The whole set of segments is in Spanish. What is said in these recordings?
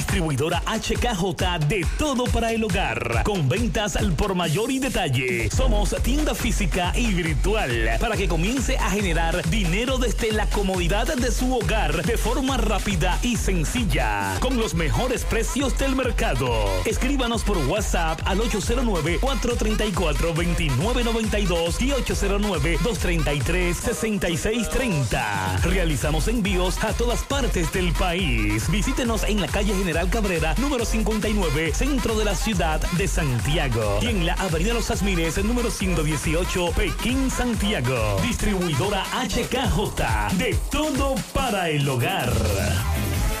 Distribuidora HKJ de todo para el hogar. Con ventas al por mayor y detalle. Somos tienda física y virtual para que comience a generar dinero desde la comodidad de su hogar de forma rápida y sencilla. Con los mejores precios del mercado. Escríbanos por WhatsApp al 809-434-2992 y 809-233-6630. Realizamos envíos a todas partes del país. Visítenos en la calle General Cabrera, número 59, centro de la ciudad de Santiago. Y en la Avenida Los Asmines, número 118, Pekín, Santiago. Distribuidora HKJ. De todo para el hogar.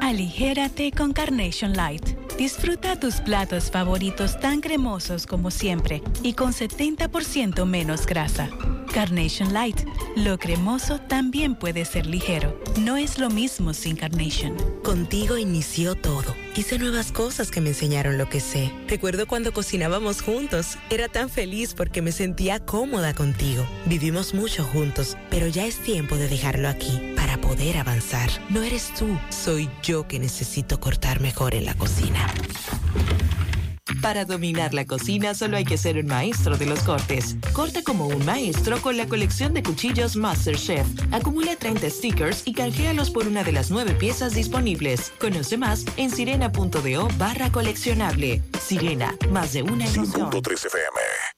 Aligérate con Carnation Light. Disfruta tus platos favoritos tan cremosos como siempre y con 70% menos grasa. Carnation Light. Lo cremoso también puede ser ligero. No es lo mismo sin Carnation. Contigo inició todo. Hice nuevas cosas que me enseñaron lo que sé. Recuerdo cuando cocinábamos juntos. Era tan feliz porque me sentía cómoda contigo. Vivimos mucho juntos, pero ya es tiempo de dejarlo aquí para poder avanzar. No eres tú, soy yo que necesito cortar mejor en la cocina. Para dominar la cocina solo hay que ser un maestro de los cortes. Corta como un maestro con la colección de cuchillos MasterChef. Acumula 30 stickers y canjealos por una de las nueve piezas disponibles. Conoce más en sirena.do barra coleccionable. Sirena, más de una emoción. FM.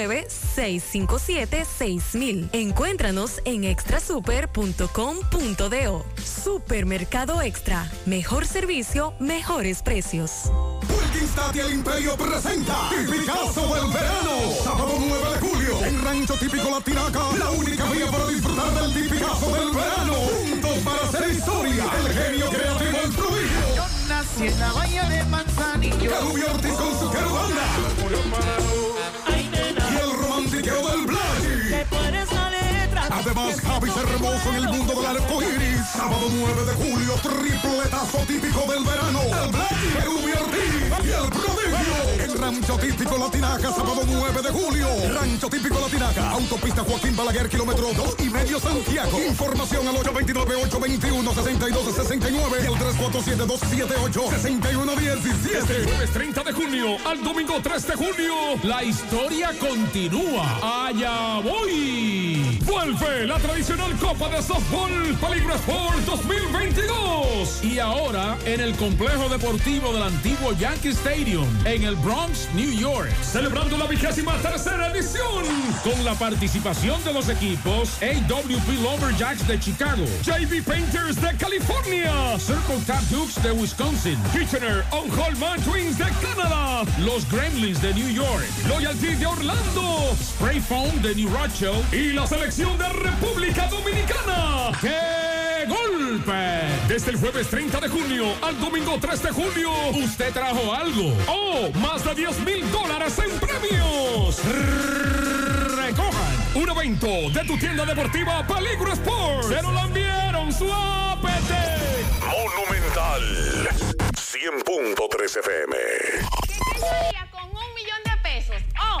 809-657-6000. Encuéntranos en extrasuper.com.do. Supermercado Extra. Mejor servicio, mejores precios. Wilkins Tati el Imperio presenta Tipicazo del Verano. Sábado 9 de julio en Rancho Típico Latinaca. La única vía para disfrutar del Tipicazo del Verano. Juntos para hacer historia. El genio creativo, el prodigio. Yo nací en la bahía de Manzanillo. Calubio Ortiz con su querubanda. Del Black. Además, Javi hermoso en el mundo del arco iris. Sábado 9 de julio, tripletazo típico del verano. El Black, Calubio Ortiz y el prodigio. En Rancho Típico Latinaca, sábado 9 de julio. Rancho Típico Latinaca, autopista Joaquín Balaguer, kilómetro 2 y medio Santiago. Información al 829-821-6269 y el 347-278-6117. Jueves 30 de junio al domingo 3 de junio, la historia continúa. Allá voy. Vuelve la tradicional Copa de Softball Peligro Sport 2022. Y ahora en el complejo deportivo del antiguo Yankee Stadium, en el Bronx, New York. Celebrando la vigésima tercera edición. Con la participación de los equipos AWP Lumberjacks de Chicago, JV Painters de California, Circle Tap Dukes de Wisconsin, Kitchener On Holman Twins de Canadá, los Gremlins de New York, Loyalty de Orlando, Spray Foam de New Rochelle y la selección de República Dominicana. ¡Qué golpe! Desde el jueves 30 de junio al domingo 3 de junio, usted trajo algo. ¡Oh! Más de 10 mil dólares en premios. Recojan un evento de tu tienda deportiva Peligro Sports. Se lo enviaron suápete. Monumental 100.3 FM. con un millón de pesos? Oh,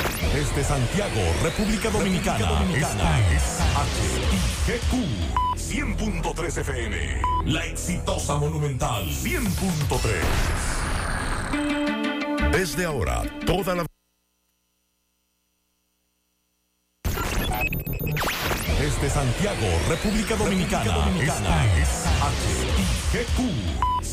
Desde Santiago, República Dominicana, esta es HIGQ 100.3 FM. La exitosa Monumental 100.3. Desde ahora, toda la... Desde Santiago, República Dominicana, esta es HIGQ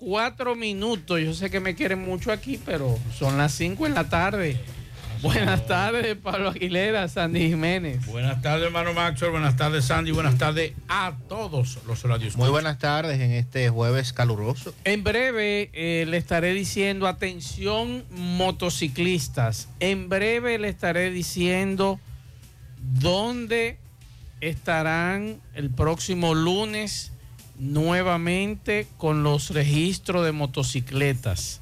4 minutos. Yo sé que me quieren mucho aquí, pero son las 5 en la tarde. Buenas tardes, Pablo Aguilera, Sandy Jiménez. Buenas tardes, hermano Maxwell. Buenas tardes, Sandy. Buenas tardes a todos los radios. Muy buenas tardes en este jueves caluroso. En breve eh, le estaré diciendo, atención motociclistas, en breve le estaré diciendo dónde estarán el próximo lunes nuevamente con los registros de motocicletas.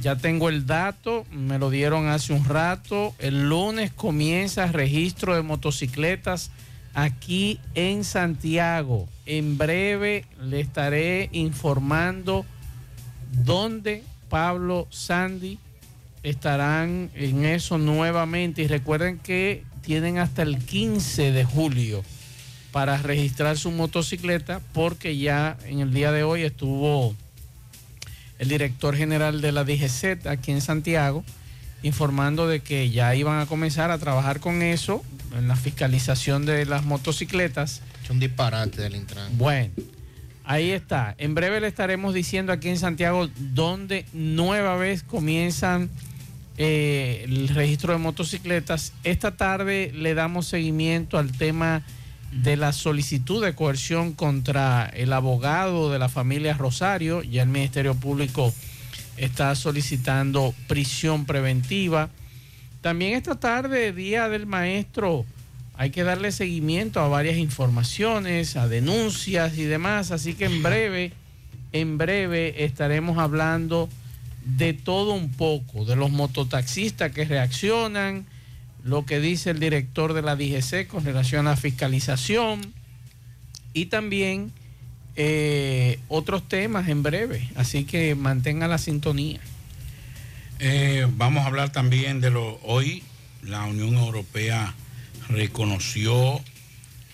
Ya tengo el dato, me lo dieron hace un rato. El lunes comienza el registro de motocicletas aquí en Santiago. En breve le estaré informando dónde Pablo Sandy estarán en eso nuevamente. Y recuerden que tienen hasta el 15 de julio para registrar su motocicleta porque ya en el día de hoy estuvo el director general de la DGZ aquí en Santiago informando de que ya iban a comenzar a trabajar con eso en la fiscalización de las motocicletas. Es un disparate del Intran. Bueno, ahí está. En breve le estaremos diciendo aquí en Santiago dónde nueva vez comienzan eh, el registro de motocicletas. Esta tarde le damos seguimiento al tema de la solicitud de coerción contra el abogado de la familia Rosario. Ya el Ministerio Público está solicitando prisión preventiva. También esta tarde, Día del Maestro, hay que darle seguimiento a varias informaciones, a denuncias y demás. Así que en breve, en breve estaremos hablando de todo un poco, de los mototaxistas que reaccionan, lo que dice el director de la DGC con relación a fiscalización y también eh, otros temas en breve. Así que mantenga la sintonía. Eh, vamos a hablar también de lo hoy la Unión Europea reconoció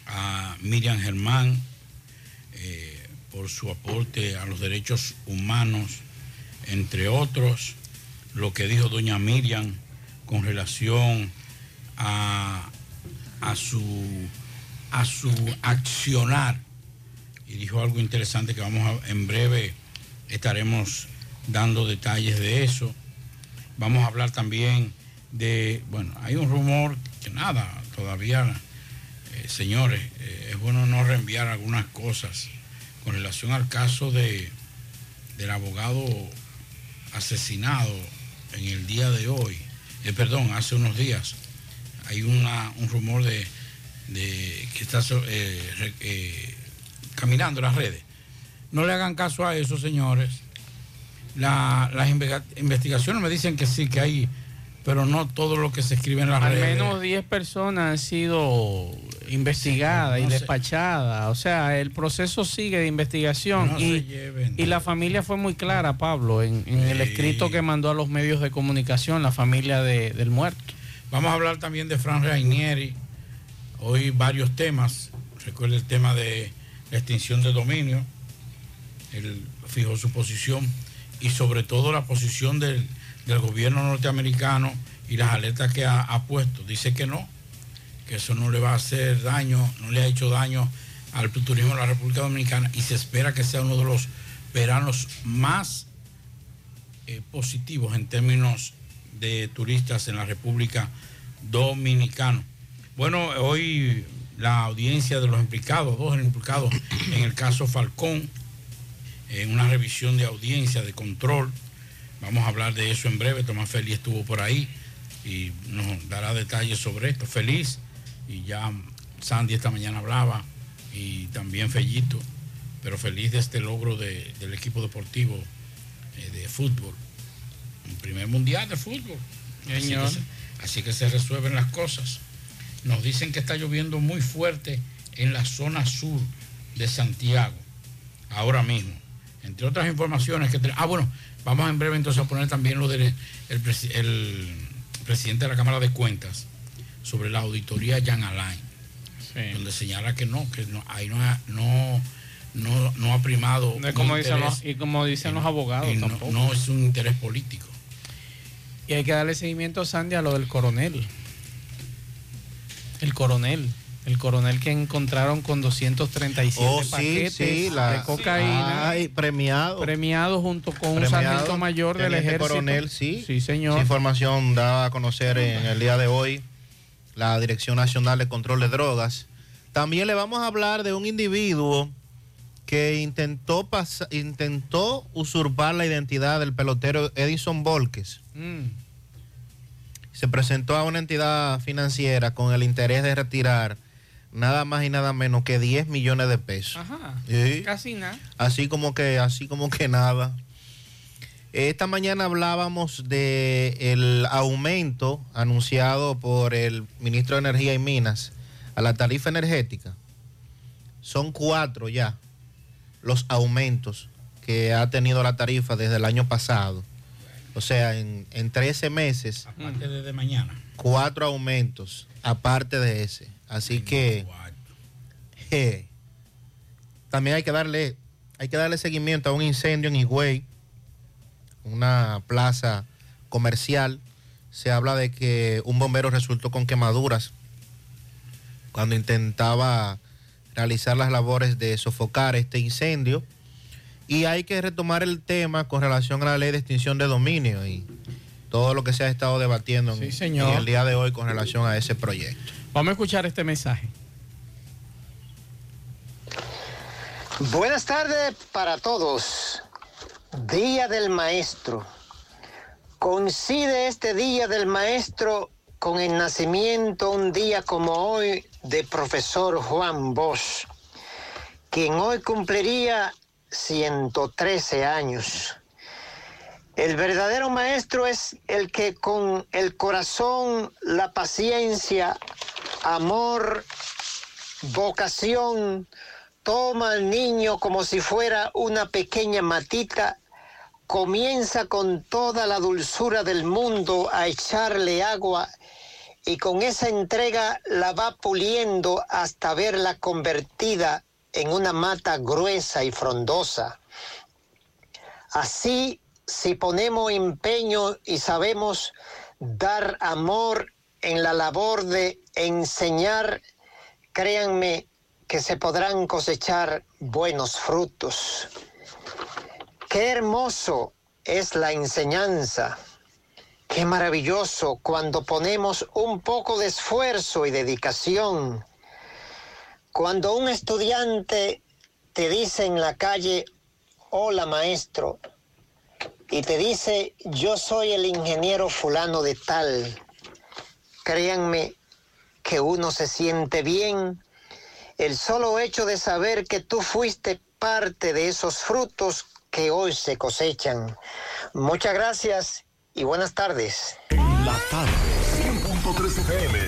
a Miriam Germán eh, por su aporte a los derechos humanos, entre otros, lo que dijo doña Miriam con relación a, su, a su accionar y dijo algo interesante que vamos a, en breve estaremos dando detalles de eso. Vamos a hablar también de, bueno, hay un rumor que nada, todavía, eh, señores, eh, es bueno no reenviar algunas cosas con relación al caso de, del abogado asesinado en el día de hoy, eh, perdón, hace unos días hay un rumor de, que está eh, eh, caminando las redes. No le hagan caso a eso, señores. las investigaciones me dicen que sí, que hay, pero no todo lo que se escribe en las redes. Al menos 10 personas han sido investigada Sí, y no se- despachada. O sea, el proceso sigue de investigación No y, lleven y la familia fue muy clara, Pablo, en, en el escrito que mandó a los medios de comunicación, la familia de- del muerto. Vamos a hablar también de Fran Rainieri. Hoy varios temas. Recuerda el tema de la extinción de dominio. Él fijó su posición y sobre todo la posición del, del gobierno norteamericano y las alertas que ha, puesto. Dice que no, que eso no le va a hacer daño, no le ha hecho daño al turismo de la República Dominicana y se espera que sea uno de los veranos más eh, positivos en términos de turistas en la República Dominicana. Bueno, hoy la audiencia de los implicados, dos implicados en el caso Falcón, en una revisión de audiencia, de control. Vamos a hablar de eso en breve. Tomás Feliz estuvo por ahí y nos dará detalles sobre esto. Feliz, y ya Sandy esta mañana hablaba, y también Fellito, pero feliz de este logro de- del equipo deportivo eh, de fútbol. Un primer mundial de fútbol. Así que, se, así que se resuelven las cosas. Nos dicen que está lloviendo muy fuerte en la zona sur de Santiago, ahora mismo. Entre otras informaciones que... te- Ah, bueno, vamos en breve entonces a poner también lo del el, presi- el presidente de la Cámara de Cuentas sobre la auditoría Jan Alain, donde señala que no, que no, ahí no ha, no, no, no ha primado... No es un como dicen interés- los, y como dicen los abogados tampoco. no es un interés político. Y hay que darle seguimiento, Sandy, a lo del coronel. El coronel. El coronel que encontraron con 237 Oh, sí, paquetes sí, la- de cocaína. Ay, premiado. Premiado junto con un sargento mayor del ejército. coronel, sí. Sí, señor. Esa información dada a conocer en el día de hoy la Dirección Nacional de Control de Drogas. También le vamos a hablar de un individuo que intentó, intentó usurpar la identidad del pelotero Edison Volques. Mm. Se presentó a una entidad financiera con el interés de retirar nada más y nada menos que 10 millones de pesos. Ajá. Sí. Casi nada. Así como que, así como que nada. Esta mañana hablábamos de el aumento anunciado por el ministro de Energía y Minas a la tarifa energética. Son cuatro ya los aumentos que ha tenido la tarifa desde el año pasado. O sea, en, en 13 meses, Aparte desde mañana. cuatro aumentos, aparte de ese. Así que eh, también hay que darle, hay que darle seguimiento a un incendio en Higüey, una plaza comercial. Se habla de que un bombero resultó con quemaduras cuando intentaba realizar las labores de sofocar este incendio. Y hay que retomar el tema con relación a la ley de extinción de dominio y todo lo que se ha estado debatiendo en- señor. en el día de hoy con relación a ese proyecto. Vamos a escuchar este mensaje. Buenas tardes para todos. Día del Maestro. Coincide este Día del Maestro con el nacimiento un día como hoy de profesor Juan Bosch, quien hoy cumpliría 113 años. El verdadero maestro es el que con el corazón, la paciencia, amor, vocación, toma al niño como si fuera una pequeña matita, comienza con toda la dulzura del mundo a echarle agua y con esa entrega la va puliendo hasta verla convertida en una mata gruesa y frondosa. Así, si ponemos empeño y sabemos dar amor en la labor de enseñar, créanme que se podrán cosechar buenos frutos. Qué hermoso es la enseñanza. Qué maravilloso cuando ponemos un poco de esfuerzo y dedicación. Cuando un estudiante te dice en la calle, hola maestro, y te dice, yo soy el ingeniero fulano de tal, créanme que uno se siente bien. El solo hecho de saber que tú fuiste parte de esos frutos que hoy se cosechan. Muchas gracias y buenas tardes. La tarde, 100.3 FM.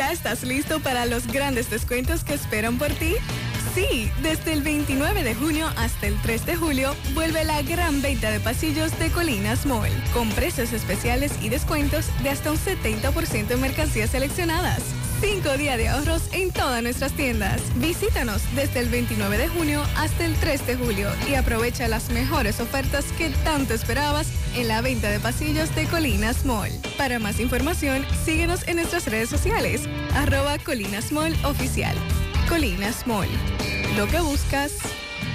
¿Ya estás listo para los grandes descuentos que esperan por ti? Sí, desde el 29 de junio hasta el 3 de julio vuelve la gran venta de pasillos de Colinas Mall, con precios especiales y descuentos de hasta un 70% en mercancías seleccionadas. Cinco días de ahorros en todas nuestras tiendas. Visítanos desde el 29 de junio hasta el 3 de julio y aprovecha las mejores ofertas que tanto esperabas en la venta de pasillos de Colinas Mall. Para más información, síguenos en nuestras redes sociales, arroba Colinas Mall Oficial. Colinas Mall. Lo que buscas,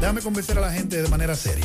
Déjame convencer a la gente de manera seria.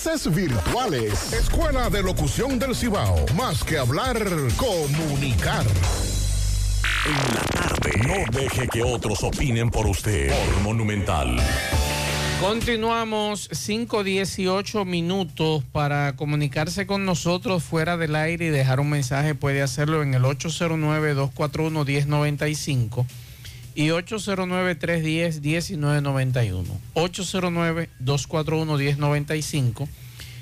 virtuales. Escuela de Locución del Cibao. Más que hablar, comunicar. En la tarde. No deje que otros opinen por usted. Por Monumental. Continuamos 5-18 minutos para comunicarse con nosotros fuera del aire y dejar un mensaje. Puede hacerlo en el 809-241-1095 y 809-310-1991. 809-241-1095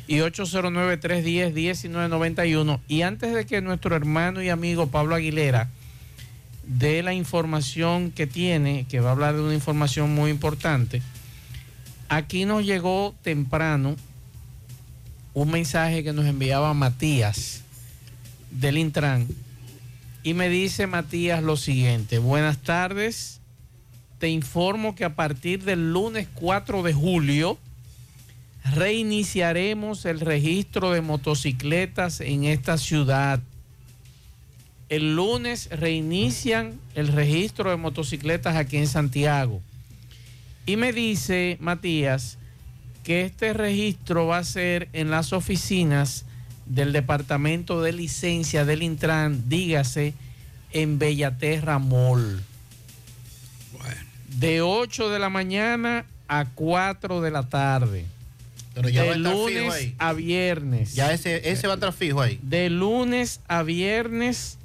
y 809-310-1991. Y antes de que nuestro hermano y amigo Pablo Aguilera dé la información que tiene, que va a hablar de una información muy importante, aquí nos llegó temprano un mensaje que nos enviaba Matías del Intran y me dice Matías lo siguiente, buenas tardes, te informo que a partir del lunes 4 de julio reiniciaremos el registro de motocicletas en esta ciudad. El lunes reinician el registro de motocicletas aquí en Santiago. Y me dice Matías que este registro va a ser en las oficinas del Departamento de Licencia del Intran, dígase, en Bellaterra Mall. De 8 de la mañana a 4 de la tarde. Pero ya va a de estar fijo lunes ahí. a viernes. Ya ese, ese va a estar fijo ahí. De lunes a viernes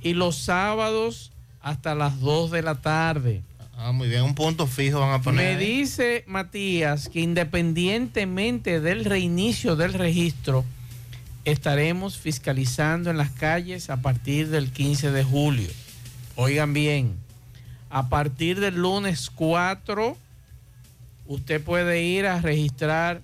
y los sábados hasta las 2 de la tarde. Ah, muy bien, un punto fijo van a poner. Me ahí. dice Matías que independientemente del reinicio del registro, estaremos fiscalizando en las calles a partir del 15 de julio. Oigan bien, a partir del lunes 4, usted puede ir a registrar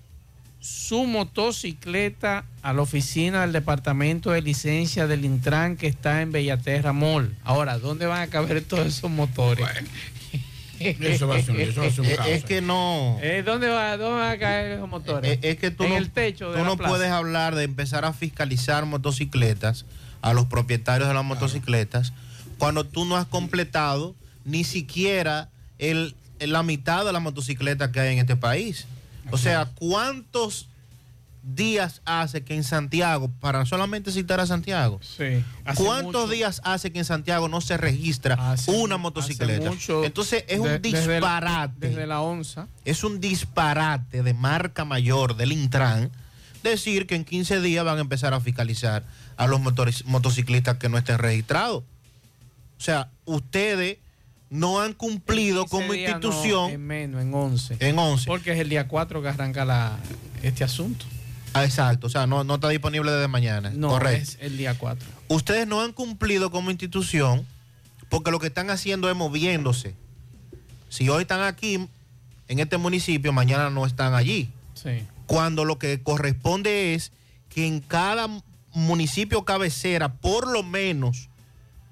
su motocicleta a la oficina del Departamento de Licencia del Intran que está en Bellaterra Mall. Ahora, ¿dónde van a caber todos esos motores? Eso va a ser un- eso va a ser un Es- caos. Es que no. Eh, ¿dónde, va, ¿Dónde van a caer esos motores? Es, es que tú en no, el techo de tú la no plaza. puedes hablar de empezar a fiscalizar motocicletas a los propietarios de las motocicletas cuando tú no has completado ni siquiera el, la mitad de las motocicletas que hay en este país. O sea, ¿cuántos días hace que en Santiago, para solamente citar a Santiago, Sí. ¿cuántos mucho. días hace que en Santiago no se registra una motocicleta? mucho. Entonces es De- un desde la- disparate desde la onza. es un disparate de marca mayor del Intran decir que en 15 días van a empezar a fiscalizar a los motociclistas que no estén registrados. O sea, ustedes no han cumplido como no, institución en menos, en 11. en 11. Porque es el día 4 que arranca la, este asunto. Ah, exacto, o sea, no, no está disponible desde mañana. No, Correcto. es el día 4. Ustedes no han cumplido como institución porque lo que están haciendo es moviéndose. Si hoy están aquí, en este municipio, mañana no están allí. Sí. cuando lo que corresponde es que en cada municipio cabecera, por lo menos,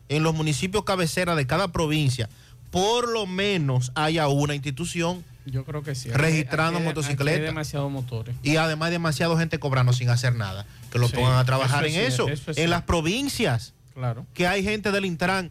en los municipios cabecera de cada provincia, por lo menos haya una institución Yo creo que sí. Registrando Aquí hay- motocicletas. aquí Hay demasiados motores. y además demasiada gente cobrando sin hacer nada. Que lo Sí, pongan a trabajar eso en es eso. cierto, eso es en las provincias, Claro. que hay gente del Intran.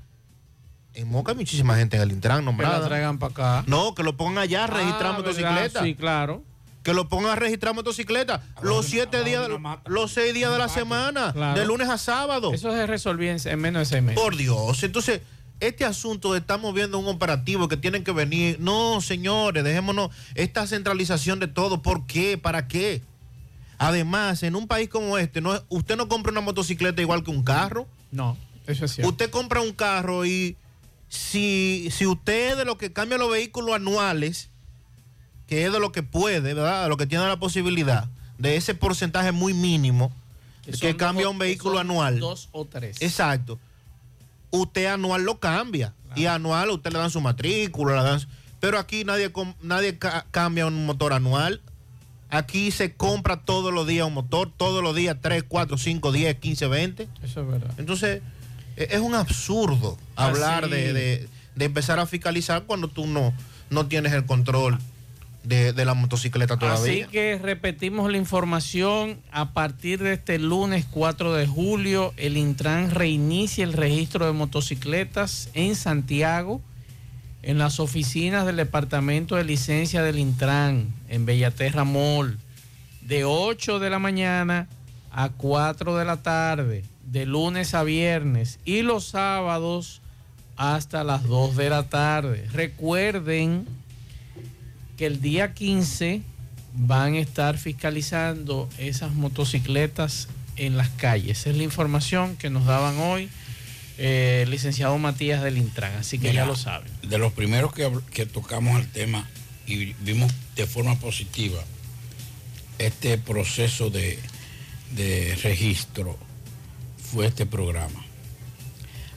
En Moca hay muchísima gente en el Intran Que nombrada. la traigan para acá. No, que lo pongan allá a registrar Ah, motocicletas. ¿verdad? Sí, claro. Que lo pongan a registrar motocicletas los siete días, los seis días de la semana, Claro. de lunes a sábado. Eso se resolvió en, en menos de seis meses. Por Dios. Entonces, este asunto de estamos viendo un operativo que tienen que venir. No, señores, dejémonos esta centralización de todo. ¿Por qué? ¿Para qué? Además, en un país como este, no, usted no compra una motocicleta igual que un carro. No, eso es cierto. Usted compra un carro y si, si usted es de lo que cambia los vehículos anuales, que es de lo que puede, ¿verdad? De lo que tiene la posibilidad, de ese porcentaje muy mínimo, que, cambia un vehículo anual. Dos o tres. Exacto. Usted anual lo cambia. Y anual usted le dan su matrícula, dan pero aquí nadie, nadie ca- cambia un motor anual. Aquí se compra todos los días un motor, todos los días 3, 4, 5, 10, 15, 20. Eso es verdad. Entonces, e- es un absurdo hablar de, de- de empezar a fiscalizar cuando tú no, no tienes el control de, la motocicleta Así todavía. que repetimos la información. A partir de este lunes 4 de julio, el Intran reinicia el registro de motocicletas en Santiago, en las oficinas del Departamento de Licencia del Intran, en Bellaterra Mall, de 8 de la mañana a 4 de la tarde, de lunes a viernes, y los sábados hasta las 2 de la tarde. Recuerden que el día 15 van a estar fiscalizando esas motocicletas en las calles. Esa es la información que nos daban hoy eh, el licenciado Matías del Intran, así que Mira, ya lo saben. De los primeros que, tocamos el tema y vimos de forma positiva este proceso de, de registro fue este programa.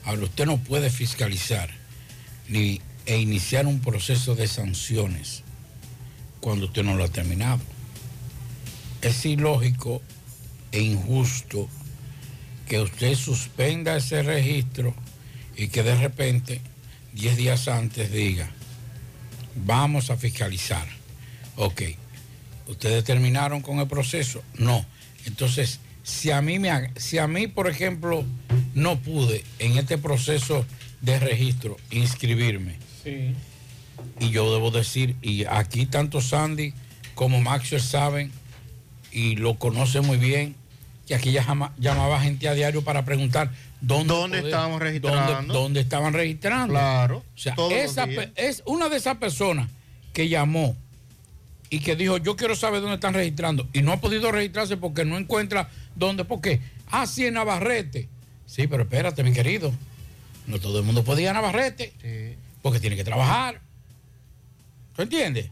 Ahora, usted no puede fiscalizar ni e iniciar un proceso de sanciones cuando usted no lo ha terminado. Es ilógico e injusto que usted suspenda ese registro y que de repente, 10 días antes, diga, vamos a fiscalizar. Ok, ¿ustedes terminaron con el proceso? No. Entonces, si a mí, me, si a mí por ejemplo, no pude en este proceso de registro inscribirme, Sí. Y yo debo decir, y aquí tanto Sandy como Maxwell saben y lo conocen muy bien, que aquí ya jama- llamaba gente a diario para preguntar dónde, ¿Dónde poder- estábamos registrando? Dónde, dónde estaban registrando. Claro, O sea, esa es una de esas personas que llamó y que dijo, yo quiero saber dónde están registrando. Y no ha podido registrarse porque no encuentra dónde. ¿Por qué? Ah, sí, en Navarrete. Sí, pero espérate, mi querido. No todo el mundo podía ir a Navarrete. Porque tiene que trabajar. ¿Tú entiendes?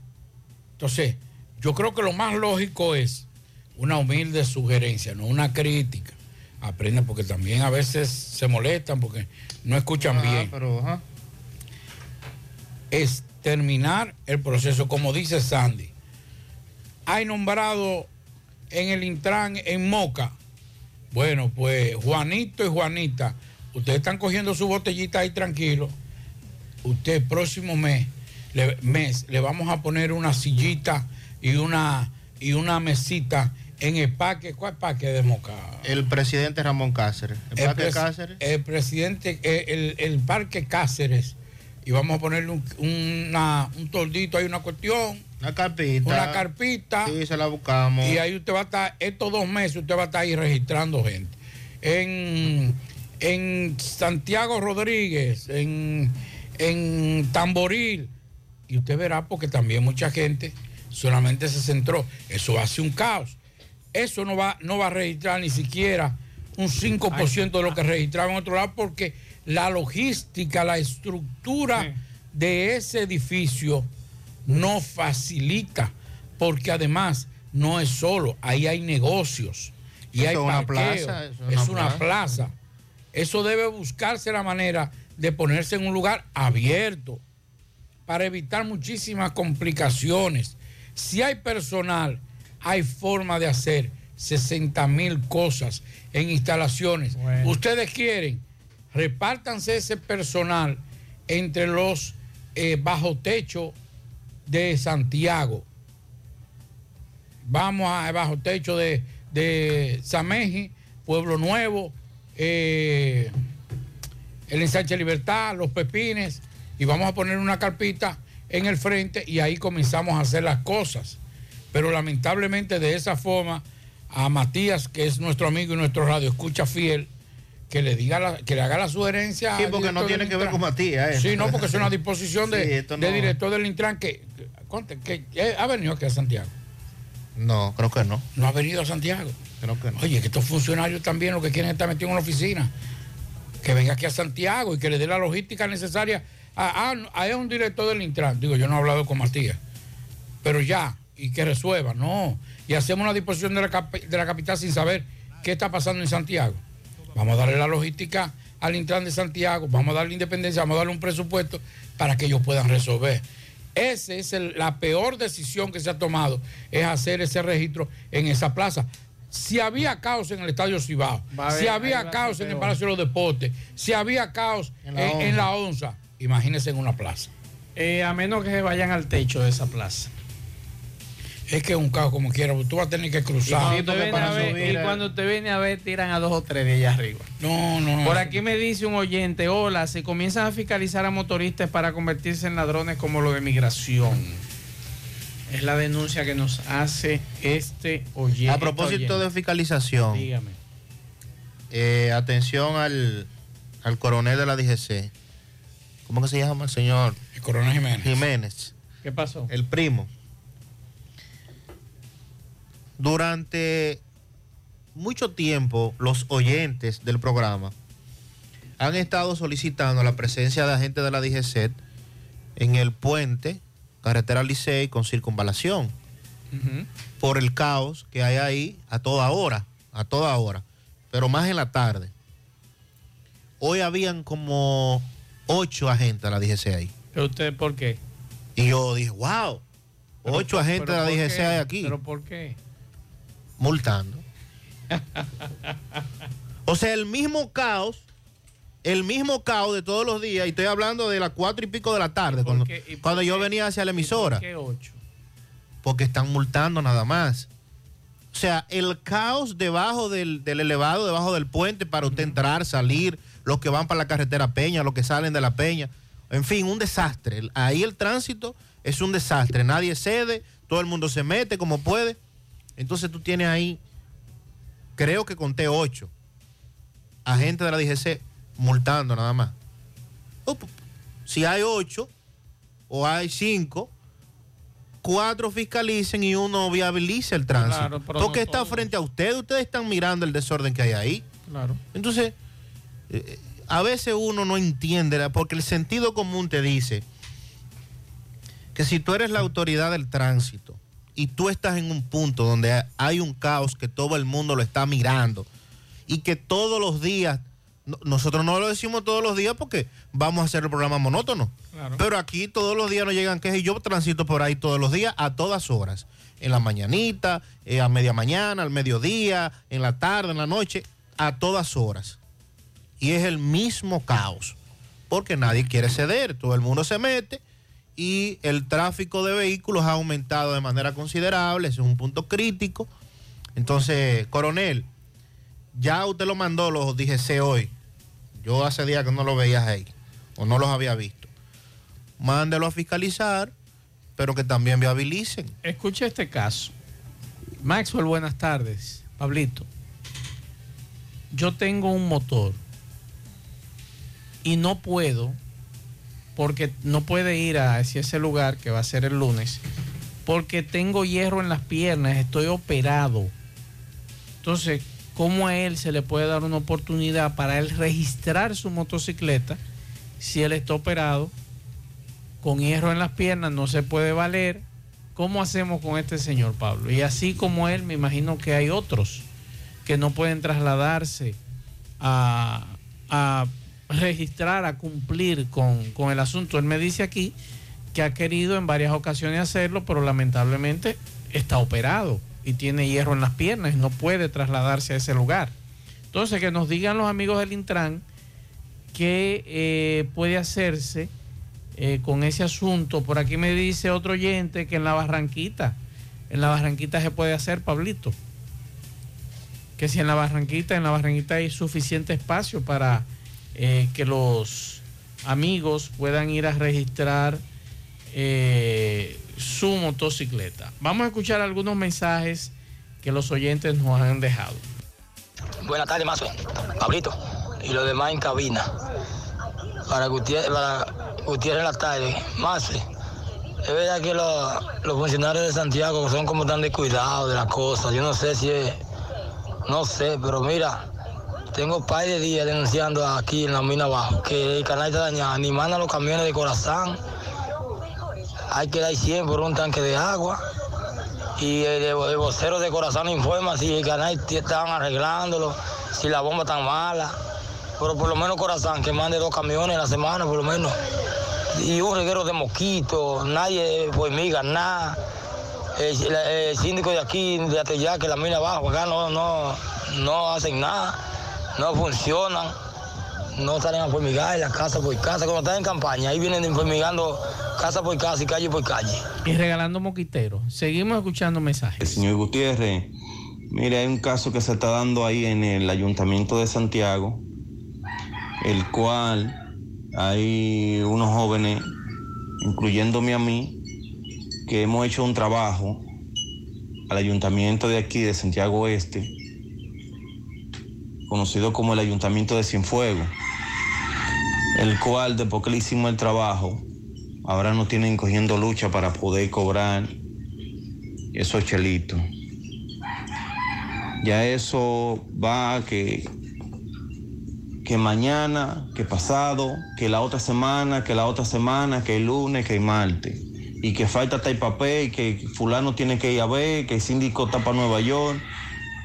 Entonces, yo creo que lo más lógico es una humilde sugerencia, no una crítica. Aprendan porque también a veces se molestan porque no escuchan Ah, bien. pero. Es terminar el proceso, como dice Sandy. Hay nombrado en el Intran en Moca. Bueno, pues Juanito y Juanita, ustedes están cogiendo su botellita ahí tranquilo. Usted próximo mes le, mes le vamos a poner una sillita y una y una mesita en el parque. ¿Cuál parque de Moca? El presidente Ramón Cáceres. El, parque Cáceres. el presidente, eh, el, el parque Cáceres. Y vamos a ponerle un, una- un tordito ahí, una cuestión. Una carpita. Una carpita. Sí, se la buscamos. Y ahí usted va a estar, estos dos meses usted va a estar ahí registrando gente. En, en Santiago Rodríguez, en, en Tamboril. Y usted verá porque también mucha gente solamente se centró. Eso hace un caos. Eso no va, no va a registrar ni siquiera un 5% de lo que registraba en otro lado porque la logística, la estructura de ese edificio no facilita, porque además no es solo, ahí hay negocios y Eso hay una parqueo, plaza, eso es es una, una plaza. plaza. Eso debe buscarse la manera de ponerse en un lugar abierto para evitar muchísimas complicaciones. Si hay personal, hay forma de hacer 60 mil cosas en instalaciones. Ustedes quieren, repártanse ese personal entre los eh, bajo techo de Santiago. Vamos a bajo techo de, de Sameji, Pueblo Nuevo, eh, el ensanche Libertad, los Pepines, y vamos a poner una carpita en el frente y ahí comenzamos a hacer las cosas. Pero lamentablemente de esa forma a Matías, que es nuestro amigo y nuestro radio escucha fiel, que le diga la- que le haga la sugerencia. Sí, porque no tiene que ver con Matías, eh. Sí, no, porque es una disposición de, Sí, esto de no- director del Intran que, que, que- que ha venido aquí a Santiago. No, creo que no. No ha venido a Santiago. Creo que no. Oye, que estos funcionarios también lo que quieren es estar metidos en una oficina. Que venga aquí a Santiago y que le dé la logística necesaria. Ah, ah, es un director del Intran. Digo, yo no he hablado con Matías. Pero ya, y que resuelva. No. Y hacemos una disposición de la, cap- de la capital sin saber qué está pasando en Santiago. Vamos a darle la logística al Intran de Santiago, vamos a darle independencia, vamos a darle un presupuesto para que ellos puedan resolver. Esa es el- la peor decisión que se ha tomado, es hacer ese registro en esa plaza. Si había caos en el Estadio Cibao, si había caos en el. Palacio de los Deportes, si había caos en la en la, onza. Imagínense en una plaza. Eh, a menos que se vayan al techo de esa plaza. Es que es un caos como quiera, tú vas a tener que cruzar. Y, cuando usted viene a ver, tiran a dos o tres de allá arriba. No, no. Por aquí me dice un oyente, hola, se comienzan a fiscalizar a motoristas para convertirse en ladrones como lo de migración. Es la denuncia que nos hace este oyente. A propósito de fiscalización, Dígame. eh, atención al, al coronel de la DGC. ¿Cómo que se llama el señor? El coronel Jiménez. Jiménez. ¿Qué pasó? El primo. Durante mucho tiempo, los oyentes del programa han estado solicitando la presencia de agentes de la DGC en el puente, carretera Licey con circunvalación, por el caos que hay ahí a toda hora, a toda hora, pero más en la tarde. Hoy habían como ocho agentes de la DGC ahí. ¿Pero usted por qué? Y yo dije, wow, Pero ocho por- agentes de pero la ¿por DGC hay aquí, ¿Pero por qué? multando. O sea, el mismo caos, el mismo caos de todos los días, y estoy hablando de las cuatro y pico de la tarde, cuando, qué- por cuando yo venía hacia la ¿Por emisora, qué ocho? porque están multando nada más. O sea, el caos debajo del, del elevado, debajo del puente para usted entrar, salir, los que van para la carretera Peña, los que salen de la Peña. En fin, un desastre. Ahí el tránsito es un desastre. Nadie cede, todo el mundo se mete como puede. Entonces tú tienes ahí, creo que conté ocho agentes de la DGC multando nada más. Oh, Si hay ocho o hay cinco, cuatro fiscalicen y uno viabilice el tránsito. Claro, Porque no está frente a ustedes, ustedes están mirando el desorden que hay ahí. Claro. Entonces, eh, a veces uno no entiende, porque el sentido común te dice que si tú eres la autoridad del tránsito y tú estás en un punto donde hay un caos que todo el mundo lo está mirando y que todos los días, no- nosotros no lo decimos todos los días porque vamos a hacer el programa monótono, Claro. pero aquí todos los días nos llegan quejas y yo transito por ahí todos los días a todas horas, en la mañanita, eh, a media mañana, al mediodía, en la tarde, en la noche, a todas horas. Y es el mismo caos, porque nadie quiere ceder, todo el mundo se mete y el tráfico de vehículos ha aumentado de manera considerable, ese es un punto crítico. Entonces, coronel, ya usted lo mandó, los DGC hoy. Yo hace días que no lo veía ahí, o no los había visto. Mándelo a fiscalizar, pero que también viabilicen. Escuche este caso. Maxwell, buenas tardes. Pablito. Yo tengo un motor y no puedo, porque no puede ir hacia ese lugar que va a ser el lunes, porque tengo hierro en las piernas, estoy operado. Entonces, ¿cómo a él se le puede dar una oportunidad para él registrar su motocicleta si él está operado? Con hierro en las piernas no se puede valer. ¿Cómo hacemos con este señor Pablo? Y así como él, me imagino que hay otros que no pueden trasladarse a, a registrar, a cumplir con, con el asunto. Él me dice aquí que ha querido en varias ocasiones hacerlo, pero lamentablemente está operado y tiene hierro en las piernas y no puede trasladarse a ese lugar. Entonces, que nos digan los amigos del Intran qué eh, puede hacerse eh, con ese asunto. Por aquí me dice otro oyente que en la Barranquita, en la Barranquita se puede hacer, Pablito. Que si en la Barranquita, en la Barranquita hay suficiente espacio para eh, que los amigos puedan ir a registrar eh, su motocicleta. Vamos a escuchar algunos mensajes que los oyentes nos han dejado. Buenas tardes, Mazo. Pablito. Y los demás en cabina. Para Gutiérrez, para Gutiérrez en la tarde. Mazo. Es verdad que los, los funcionarios de Santiago son como tan descuidados de las cosas. Yo no sé si es. No sé, pero mira. Tengo un par de días denunciando aquí en la mina abajo que el canal está dañado. Ni mandan los camiones de corazón. Hay que dar 100 por un tanque de agua. Y el, el vocero de corazón informa si el canal están arreglándolo, si la bomba está mala. Pero por lo menos corazón, que mande dos camiones a la semana, por lo menos. y un reguero de mosquitos, nadie hormigas, nada. El, el síndico de aquí, de Atellá, que la mina abajo, acá no, no, no hacen nada, no funcionan, no salen a fumigar en la casa por casa, cuando están en campaña, ahí vienen fumigando casa por casa y calle por calle. Y regalando moquiteros. Seguimos escuchando mensajes. Señor Gutiérrez, mire, hay un caso que se está dando ahí en el Ayuntamiento de Santiago, el cual hay unos jóvenes, incluyéndome a mí, que hemos hecho un trabajo al ayuntamiento de aquí, de Santiago Oeste, conocido como el Ayuntamiento de Cienfuegos, el cual después que le hicimos el trabajo, ahora nos tienen cogiendo lucha para poder cobrar esos chelitos. Ya eso va que, que mañana, que pasado, que la otra semana, que la otra semana, que el lunes, que el martes. Y que falta tal papel, que fulano tiene que ir a ver, que el síndico está para Nueva York,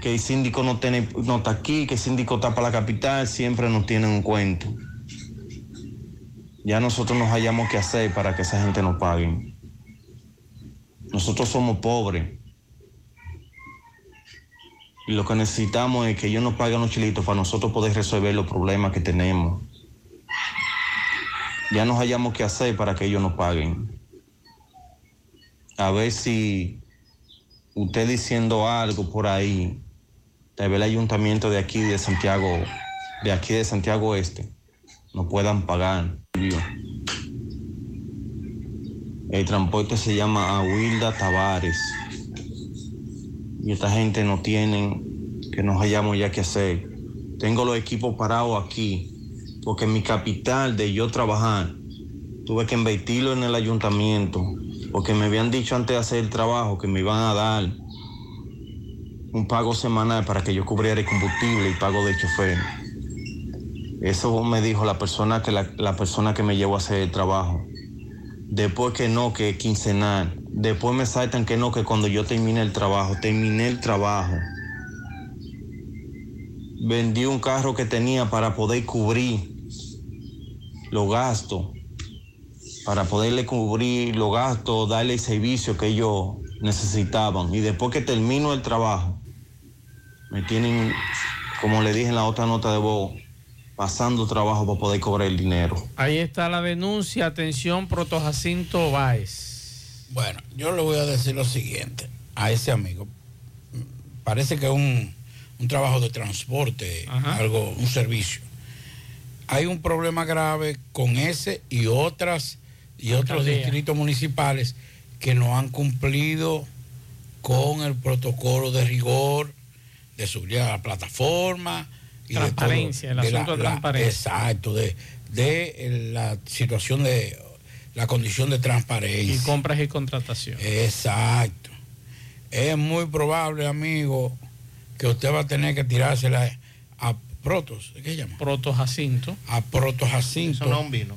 que el síndico no, tiene, no está aquí, que el síndico está para la capital, siempre nos tienen un cuento. Ya nosotros nos hayamos que hacer para que esa gente nos pague. Nosotros somos pobres. Y lo que necesitamos es que ellos nos paguen los chilitos para nosotros poder resolver los problemas que tenemos. Ya nos hayamos que hacer para que ellos nos paguen. A ver si usted diciendo algo por ahí, tal vez el ayuntamiento de aquí de Santiago, de aquí de Santiago Este, no puedan pagar. El transporte se llama Aguilda Tavares. Y esta gente no tienen que nos hayamos ya que hacer. Tengo los equipos parados aquí, porque mi capital de yo trabajar, tuve que invertirlo en el ayuntamiento, porque me habían dicho antes de hacer el trabajo que me iban a dar un pago semanal para que yo cubriera el combustible y pago de chofer. Eso me dijo la persona que la, la persona que me llevó a hacer el trabajo. Después que no, que quincenal. Después me saltan que no, que cuando yo termine el trabajo, terminé el trabajo. Vendí un carro que tenía para poder cubrir los gastos, para poderle cubrir los gastos, darle el servicio que ellos necesitaban. Y después que termino el trabajo, me tienen, como le dije en la otra nota de voz, pasando trabajo para poder cobrar el dinero. Ahí está la denuncia. Atención, Proto Jacinto Báez. Bueno, yo le voy a decir lo siguiente a ese amigo. Parece que es un, un trabajo de transporte, algo, un servicio. Hay un problema grave con ese y otras y otros Alcaldía. distritos municipales que no han cumplido con el protocolo de rigor, de subir a la plataforma y de todo- Transparencia, el de asunto de transparencia. Exacto, de, de la situación de la condición de transparencia. Y compras y contratación. Exacto. Es muy probable, amigo, que usted va a tener que tirársela a Protos, ¿qué se llama? Proto Jacinto. A Proto Jacinto. Eso no es un vino.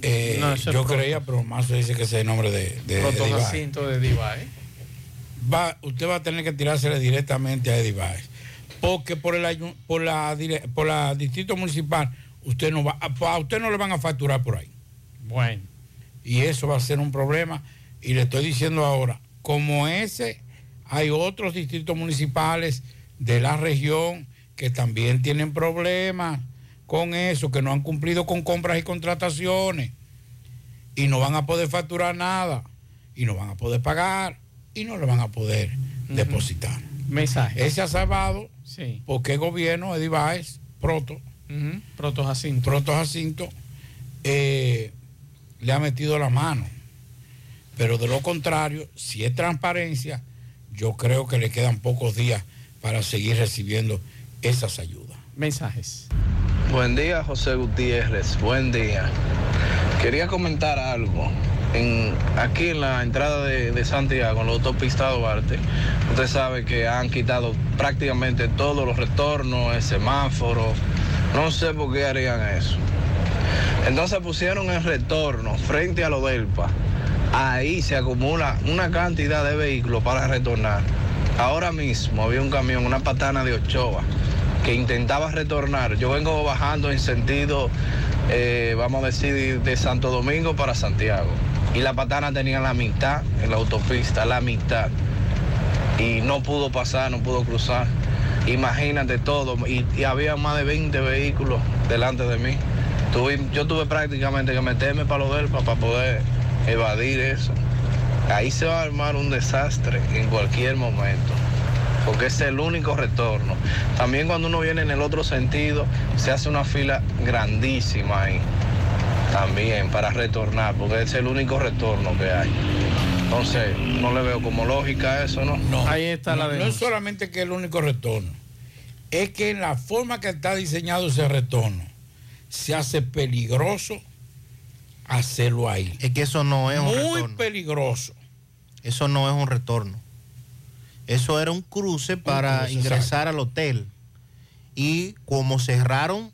Eh, No, yo Proto. creía, pero más se dice que ese es el nombre de, de. Jacinto de Divae. Va, usted va a tener que tirársela directamente a Eddie. Porque por el por la por la distrito municipal, usted no va, a usted no le van a facturar por ahí. Bueno. Y eso va a ser un problema. Y le estoy diciendo ahora, como ese, hay otros distritos municipales de la región que también tienen problemas con eso, que no han cumplido con compras y contrataciones. Y no van a poder facturar nada. Y no van a poder pagar. Y no le van a poder depositar. Mensaje. Ese ha salvado Sí. porque el gobierno, Eddie Proto, Ujú. Proto Jacinto. Proto Jacinto, eh, le ha metido la mano. Pero de lo contrario, si es transparencia, yo creo que le quedan pocos días para seguir recibiendo esas ayudas. Mensajes. Buen día, José Gutiérrez. Buen día. Quería comentar algo. Aquí en la entrada de, de Santiago, en la autopista Duarte, usted sabe que han quitado prácticamente todos los retornos, el semáforo. No sé por qué harían eso. Entonces pusieron el retorno frente a lo delpa. Ahí se acumula una cantidad de vehículos para retornar. Ahora mismo había un camión, una patana de Ochoa, que intentaba retornar. Yo vengo bajando en sentido eh, vamos a decir, de Santo Domingo para Santiago. Y la patana tenía la mitad en la autopista, la mitad. Y no pudo pasar, no pudo cruzar. Imagínate todo. Y, había más de 20 vehículos delante de mí. Tuve- yo tuve prácticamente que meterme para lo del para poder evadir eso. Ahí se va a armar un desastre en cualquier momento porque es el único retorno. También cuando uno viene en el otro sentido, se hace una fila grandísima ahí, también para retornar, porque es el único retorno que hay. Entonces, no le veo como lógica eso, ¿no? No, Ahí está la no, no es solamente que es el único retorno, es que en la forma que está diseñado ese retorno, se hace peligroso hacerlo ahí. Es que eso no es un Muy retorno. peligroso. Eso no es un retorno. Eso era un cruce para cruce, ingresar al hotel. Y como cerraron,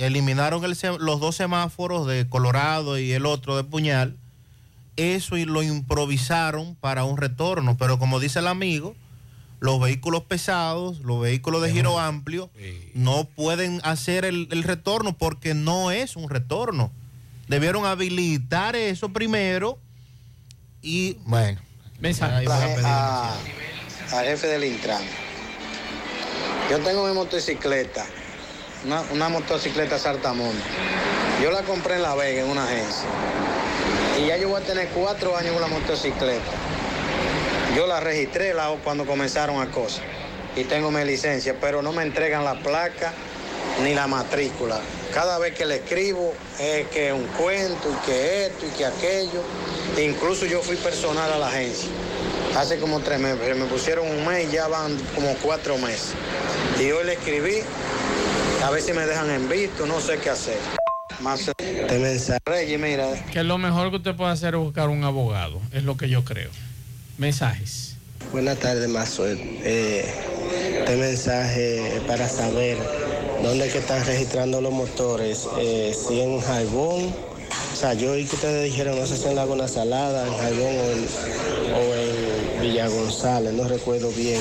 eliminaron el los dos semáforos de Colorado y el otro de Puñal, eso y lo improvisaron para un retorno. Pero como dice el amigo, los vehículos pesados, los vehículos de giro amplio, no pueden hacer el, el retorno porque no es un retorno. Debieron habilitar eso primero y bueno. ahí van a pedir a, al jefe del Intran. Yo tengo mi motocicleta, una, una motocicleta Saltamundo. Yo la compré en La Vega, en una agencia. Y ya yo voy a tener cuatro años con la motocicleta. Yo la registré la- cuando comenzaron a cosas. Y tengo mi licencia, pero no me entregan la placa ni la matrícula. Cada vez que le escribo es que un cuento y que esto y que aquello. Incluso yo fui personal a la agencia. Hace como tres meses. Me pusieron un mes y ya van como cuatro meses. Y hoy le escribí. A ver si me dejan en visto. No sé qué hacer. Más te mensaje. Mira. Que lo mejor que usted puede hacer es buscar un abogado, es lo que yo creo. Mensajes. Buenas tardes, Mazo. Eh, este mensaje para saber dónde es que están registrando los motores. Eh, si en Jaibón, o sea, yo oí que ustedes dijeron, no sé si en Laguna Salada, en Jaibón o en, o en Villa González, no recuerdo bien.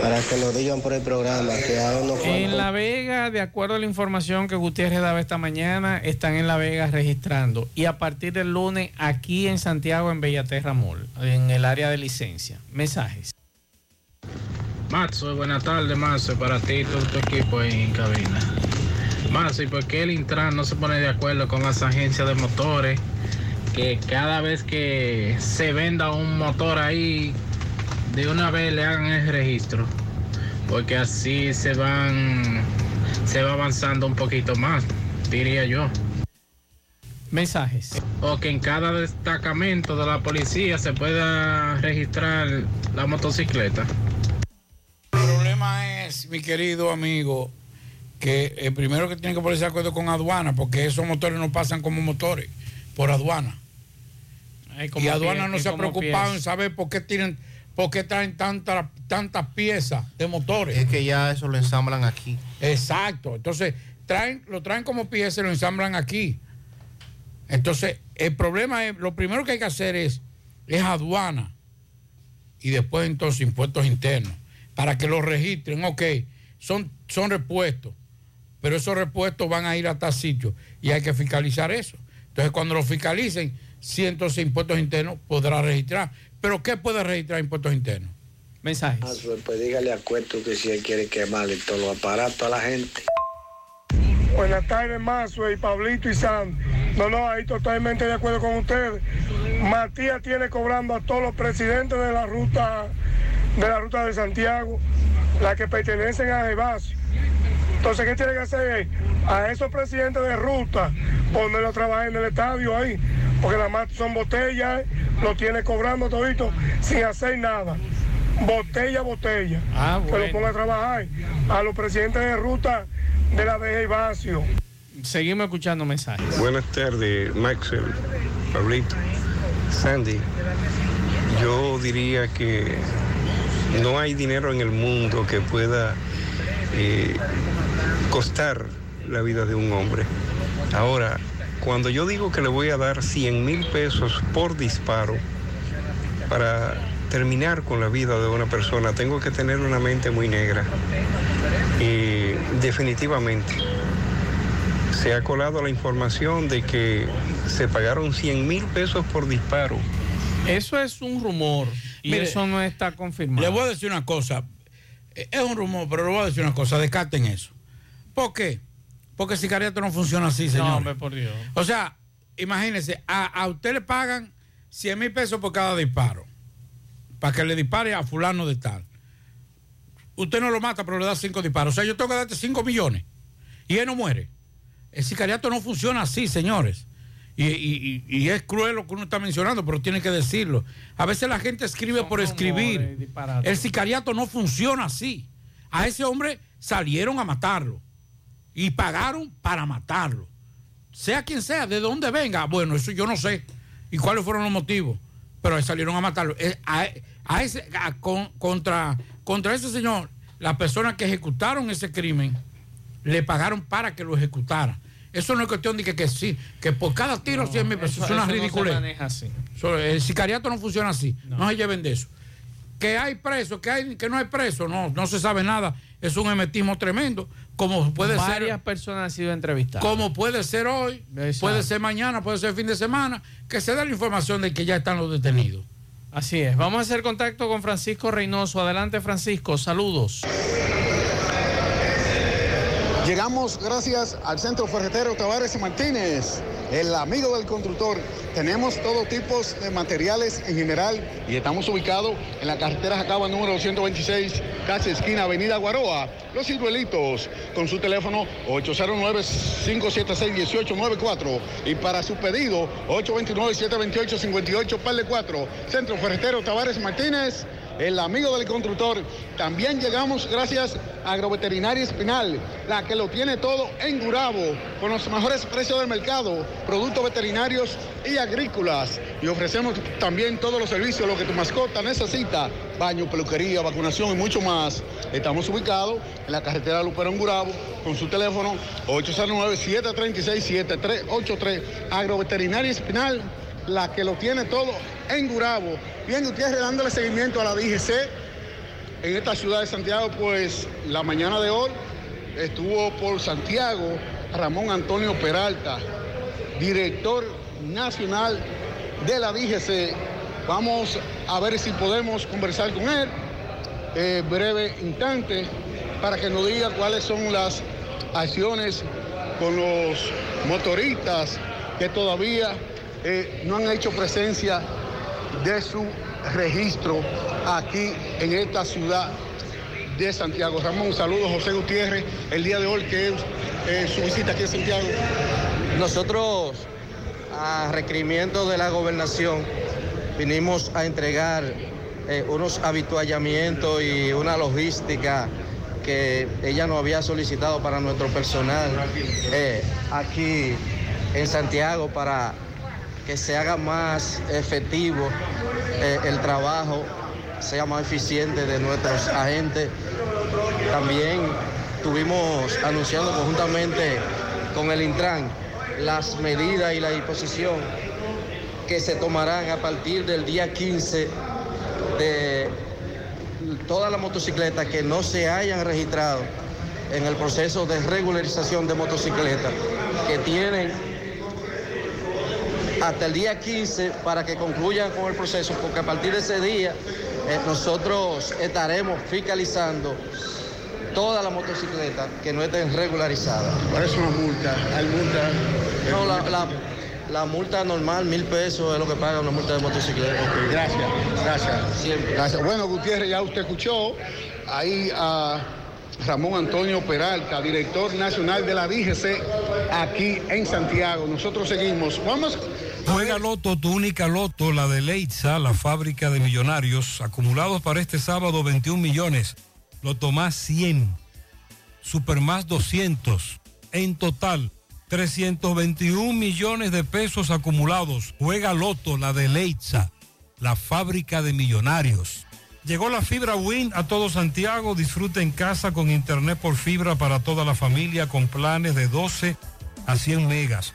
Para que lo digan por el programa, que unos En La Vega, de acuerdo a la información que Gutiérrez daba esta mañana, están en La Vega registrando. Y a partir del lunes, aquí en Santiago, en Bellaterra Mall, en el área de licencia. Mensajes. Matzo, buenas tardes, Matzo, para ti y todo tu equipo ahí en cabina. Matzo, ¿y por qué el Intran no se pone de acuerdo con las agencias de motores? Que cada vez que se venda un motor ahí, de una vez le hagan el registro. Porque así se van, se va avanzando un poquito más, diría yo. Mensajes. O que en cada destacamento de la policía se pueda registrar la motocicleta. El problema es, mi querido amigo, que el primero que tiene que ponerse de acuerdo con aduana, porque esos motores no pasan como motores, por aduana. como y aduana pie- no se ha preocupado pies. en saber por qué tienen, por qué traen tantas tantas piezas de motores. Es que ya eso lo ensamblan aquí. Exacto. Entonces, traen, lo traen como pieza y lo ensamblan aquí. Entonces, el problema es, lo primero que hay que hacer es, es aduana y después entonces impuestos internos para que lo registren. Ok, son, son repuestos, pero esos repuestos van a ir a tal sitio y hay que fiscalizar eso. Entonces, cuando lo fiscalicen, si entonces impuestos internos podrá registrar. Pero ¿qué puede registrar impuestos internos? Mensajes. Ah, pues, pues dígale a Cueto que si él quiere quemarle todos los aparatos a la gente. Buenas tardes, Mazo y Pablito y Sam. No, no, ahí totalmente de acuerdo con ustedes. Matías tiene cobrando a todos los presidentes de la ruta de la ruta de Santiago, las que pertenecen a Evasio. Entonces, ¿qué tiene que hacer? A esos presidentes de ruta, ponerlo a trabajar en el estadio ahí, porque nada más son botellas, lo tiene cobrando todito sin hacer nada. Botella, botella. Ah, Que lo ponga a trabajar. A los presidentes de ruta de la de Evasio. Seguimos escuchando mensajes. Buenas tardes, Maxwell, Pablito, Sandy. Yo diría que no hay dinero en el mundo que pueda eh, costar la vida de un hombre. Ahora, cuando yo digo que le voy a dar 100 mil pesos por disparo para terminar con la vida de una persona, tengo que tener una mente muy negra. Y definitivamente, se ha colado la información de que se pagaron 100 mil pesos por disparo. Eso es un rumor y Mire, eso no está confirmado. Le voy a decir una cosa. Eh, Es un rumor, pero le voy a decir una cosa. Descarten eso. ¿Por qué? Porque el sicariato no funciona así, señor. No, hombre, por Dios. O sea, imagínese, a, a usted le pagan 100 mil pesos por cada disparo. Para que le dispare a fulano de tal. Usted no lo mata, pero le da cinco disparos. O sea, yo tengo que darte 5 millones. Y él no muere. El sicariato no funciona así, señores. Y, y- y- es cruel lo que uno está mencionando, pero tiene que decirlo. A veces la gente escribe por escribir. El sicariato no funciona así. A ese hombre salieron a matarlo. Y pagaron para matarlo. Sea quien sea, de dónde venga. Bueno, eso yo no sé. ¿Y cuáles fueron los motivos? Pero salieron a matarlo. Eh, A, a ese, a- con- contra, contra ese señor, las personas que ejecutaron ese crimen, le pagaron para que lo ejecutara. Eso no es cuestión de que, que sí, que por cada tiro 100 mil pesos. Eso- Es una eso no se ridiculez. maneja así. So, El sicariato no funciona así. No. se lleven de eso. Que hay presos, que, hay, que no hay presos, no, no se sabe nada. Es un emetismo tremendo. Como puede Varias ser. personas han sido entrevistadas. Como puede ser hoy, Exacto. puede ser mañana, puede ser fin de semana, que se dé la información de que ya están los detenidos. Así es. Vamos a hacer contacto con Francisco Reynoso. Adelante, Francisco. Saludos. Llegamos gracias al Centro Ferretero Tavares y Martínez, el amigo del constructor. Tenemos todo tipo de materiales en general y estamos ubicados en la carretera Jacaba número 226, casi esquina Avenida Guaroa, Los Ciruelitos, con su teléfono 809-576-1894 y para su pedido 829-728-58, par de 4, Centro Ferretero Tavares Martínez el amigo del constructor. También llegamos gracias a Agroveterinaria Espinal, la que lo tiene todo en Gurabo, con los mejores precios del mercado, productos veterinarios y agrícolas. Y ofrecemos también todos los servicios, lo que tu mascota necesita, baño, peluquería, vacunación y mucho más. Estamos ubicados en la carretera Luperón Gurabo, con su teléfono 809-736-7383. Agroveterinaria Espinal, la que lo tiene todo en Gurabo. Bien, ustedes dándole seguimiento a la DGC en esta ciudad de Santiago, pues la mañana de hoy estuvo por Santiago Ramón Antonio Peralta, director nacional de la DGC. Vamos a ver si podemos conversar con él eh, breve instante para que nos diga cuáles son las acciones con los motoristas que todavía eh, no han hecho presencia de su registro aquí en esta ciudad de Santiago. Ramón, saludos, José Gutiérrez, el día de hoy que es eh, su visita aquí en Santiago. Nosotros, a requerimiento de la gobernación, vinimos a entregar eh, unos habituallamientos y una logística que ella nos había solicitado para nuestro personal eh, aquí en Santiago para que se haga más efectivo eh, el trabajo, sea más eficiente de nuestros agentes. También estuvimos anunciando conjuntamente con el Intran las medidas y la disposición que se tomarán a partir del día 15 de todas las motocicletas que no se hayan registrado en el proceso de regularización de motocicletas, que tienen hasta el día 15 para que concluyan con el proceso, porque a partir de ese día eh, nosotros estaremos fiscalizando todas las motocicletas que no estén regularizadas. ¿Cuál es una multa? ¿Hay multa? No, la, la- la multa normal, mil pesos, es lo que paga una multa de motocicleta. gracias, gracias. Siempre. Gracias. Bueno, Gutiérrez, ya usted escuchó ahí a Ramón Antonio Peralta, director nacional de la DGC aquí en Santiago. Nosotros seguimos. Vamos. Juega Loto, tu única Loto, la de Leitza, la fábrica de millonarios, acumulados para este sábado 21 millones, Loto más 100, Super más 200, en total 321 millones de pesos acumulados. Juega Loto, la de Leitza, la fábrica de millonarios. Llegó la fibra Win a todo Santiago. Disfruta en casa con internet por fibra para toda la familia con planes de 12 a 100 megas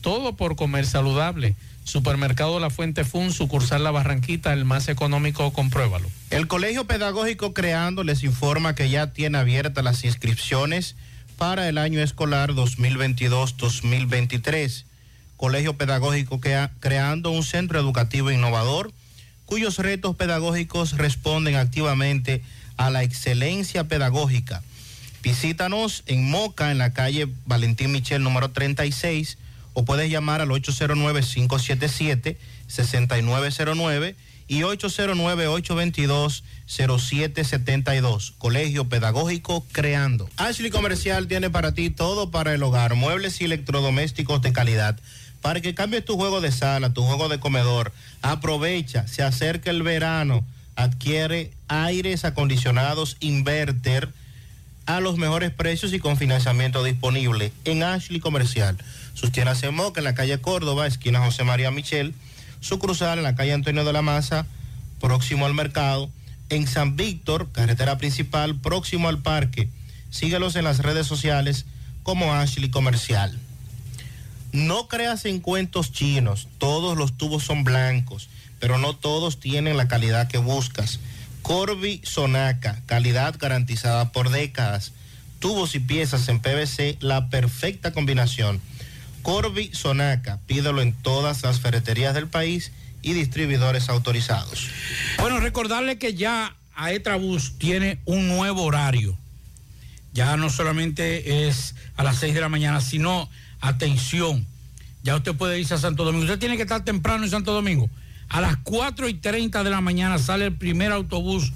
todo por comer saludable. Supermercado La Fuente Fun, sucursal La Barranquita, el más económico, compruébalo. El Colegio Pedagógico Creando les informa que ya tiene abiertas las inscripciones para el año escolar 2022-2023. Colegio Pedagógico Creando un centro educativo innovador cuyos retos pedagógicos responden activamente a la excelencia pedagógica. Visítanos en Moca, en la calle Valentín Michel número 36 o puedes llamar al 809-577-6909 y 809-822-0772. Colegio Pedagógico Creando. Ashley Comercial tiene para ti todo para el hogar, muebles y electrodomésticos de calidad. Para que cambies tu juego de sala, tu juego de comedor, aprovecha, se acerca el verano, adquiere aires acondicionados inverter a los mejores precios y con financiamiento disponible en Ashley Comercial. Sus tiendas en Moca, en la calle Córdoba, esquina José María Michel. Su cruzal en la calle Antonio de la Maza, próximo al mercado. En San Víctor, carretera principal, próximo al parque. Síguelos en las redes sociales como Ashley Comercial. No creas en cuentos chinos. Todos los tubos son blancos, pero no todos tienen la calidad que buscas. Corby Sonaca, calidad garantizada por décadas. Tubos y piezas en PVC, la perfecta combinación Corby Sonaca. Pídelo en todas las ferreterías del país y distribuidores autorizados. Bueno, recordarle que ya Aetrabús tiene un nuevo horario. Ya no solamente es a las 6 de la mañana, sino, atención, ya usted puede irse a Santo Domingo. Usted tiene que estar temprano en Santo Domingo. A las 4 y 30 de la mañana sale el primer autobús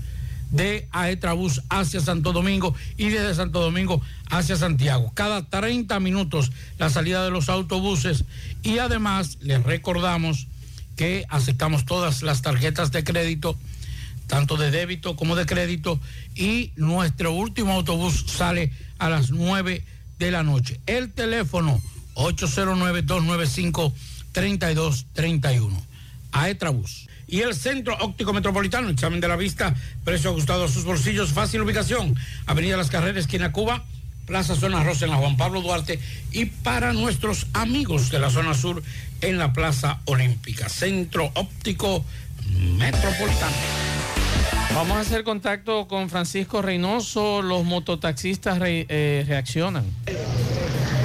de Aetrabús hacia Santo Domingo y desde Santo Domingo hacia Santiago. Cada 30 minutos la salida de los autobuses y además les recordamos que aceptamos todas las tarjetas de crédito, tanto de débito como de crédito y nuestro último autobús sale a las 9 de la noche. El teléfono 809-295-3231. Aetrabús y el Centro Óptico Metropolitano. Examen de la vista, precio ajustado a sus bolsillos, fácil ubicación. Avenida Las Carreras, esquina Cuba, Plaza Zona Rosa en la Juan Pablo Duarte y para nuestros amigos de la zona sur en la Plaza Olímpica. Centro Óptico Metropolitano. Vamos a hacer contacto con Francisco Reynoso. Los mototaxistas eh, reaccionan.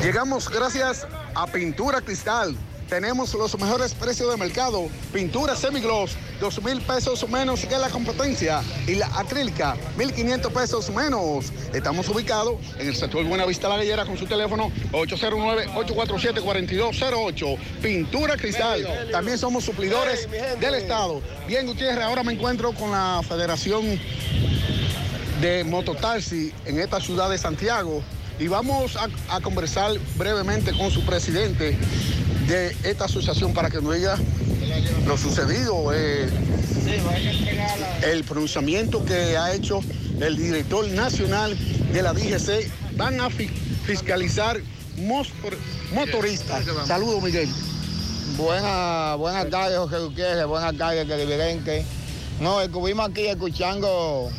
Llegamos gracias a Pintura Cristal tenemos los mejores precios de mercado. Pintura semigloss, dos mil pesos menos que la competencia. Y la acrílica, 1.500 pesos menos. Estamos ubicados en el sector Buenavista La Gallera con su teléfono 809-847-4208. Pintura Cristal. También somos suplidores del Estado. Bien, Gutiérrez, ahora me encuentro con la Federación de Mototaxi en esta ciudad de Santiago y vamos a, a, conversar brevemente con su presidente, de esta asociación para que nos diga lo sucedido, eh, el pronunciamiento que ha hecho el director nacional de la DGC. Van a fiscalizar motoristas. Saludos, Miguel. Buenas, buenas tardes, José Gutiérrez. Buenas tardes, televidente. No, estuvimos aquí escuchando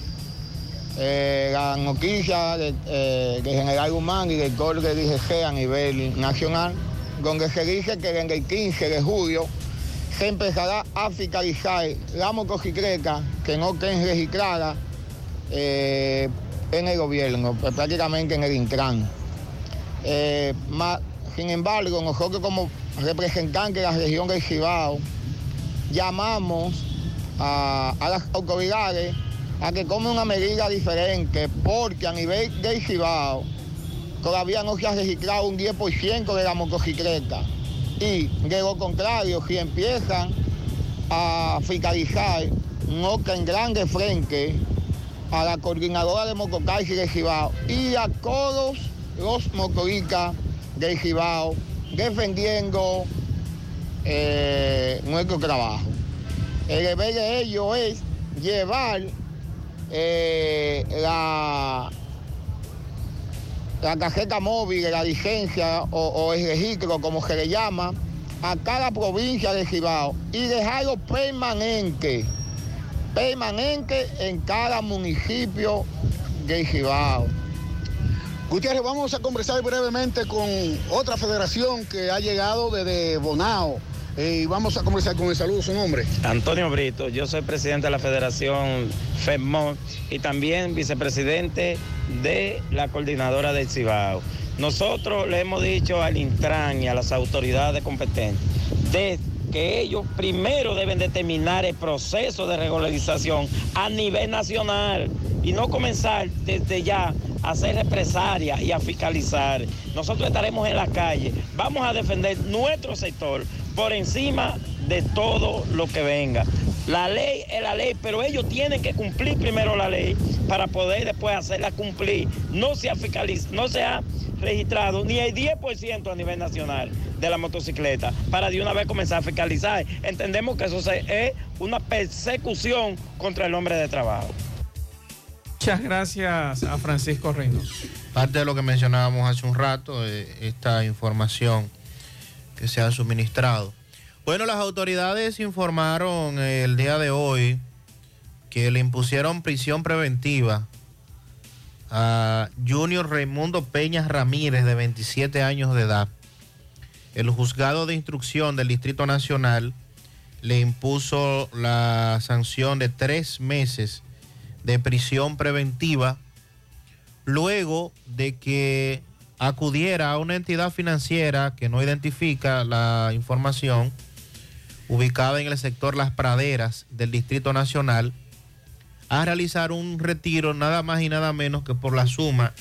eh, la noticia de, eh, General Humán y del gol de DGC a nivel nacional donde se dice que en el 15 de julio se empezará a fiscalizar la motocicleta que no estén registrada eh, en el gobierno, pues, prácticamente en el Intran. Eh, sin embargo, nosotros como representantes de la región del Cibao llamamos a, las autoridades a que tomen una medida diferente, porque a nivel del Cibao todavía no se ha registrado un 10% de la motocicleta. Y de lo contrario, si empiezan a fiscalizar, no tendrán de frente a la coordinadora de Mococachi de Gibao y a todos los motoristas de Gibao defendiendo eh, nuestro trabajo. El deber de ellos es llevar eh, la, la tarjeta móvil, la licencia o, o el registro, como se le llama, a cada provincia de Cibao y dejarlo permanente, permanente en cada municipio de Cibao. Gutiérrez, vamos a conversar brevemente con otra federación que ha llegado desde Bonao. Eh, vamos a conversar con el saludo, su nombre. Antonio Brito, yo soy presidente de la Federación FEDMON y también vicepresidente de la coordinadora del Cibao. Nosotros le hemos dicho al Intran y a las autoridades competentes que ellos primero deben determinar el proceso de regularización a nivel nacional y no comenzar desde ya a hacer represalias y a fiscalizar. Nosotros estaremos en la calle, vamos a defender nuestro sector por encima de todo lo que venga. La ley es la ley, pero ellos tienen que cumplir primero la ley para poder después hacerla cumplir. No se ha, fiscaliz no se ha registrado ni el 10% a nivel nacional de la motocicleta para de una vez comenzar a fiscalizar. Entendemos que eso es una persecución contra el hombre de trabajo. Muchas gracias a Francisco Reynoso. Parte de lo que mencionábamos hace un rato, eh, esta información que se ha suministrado. Bueno, las autoridades informaron el día de hoy que le impusieron prisión preventiva a Junior Raimundo Peñas Ramírez, de 27 años de edad. El juzgado de instrucción del Distrito Nacional le impuso la sanción de tres meses de prisión preventiva luego de que acudiera a una entidad financiera que no identifica la información ubicada en el sector Las Praderas del Distrito Nacional a realizar un retiro nada más y nada menos que por la suma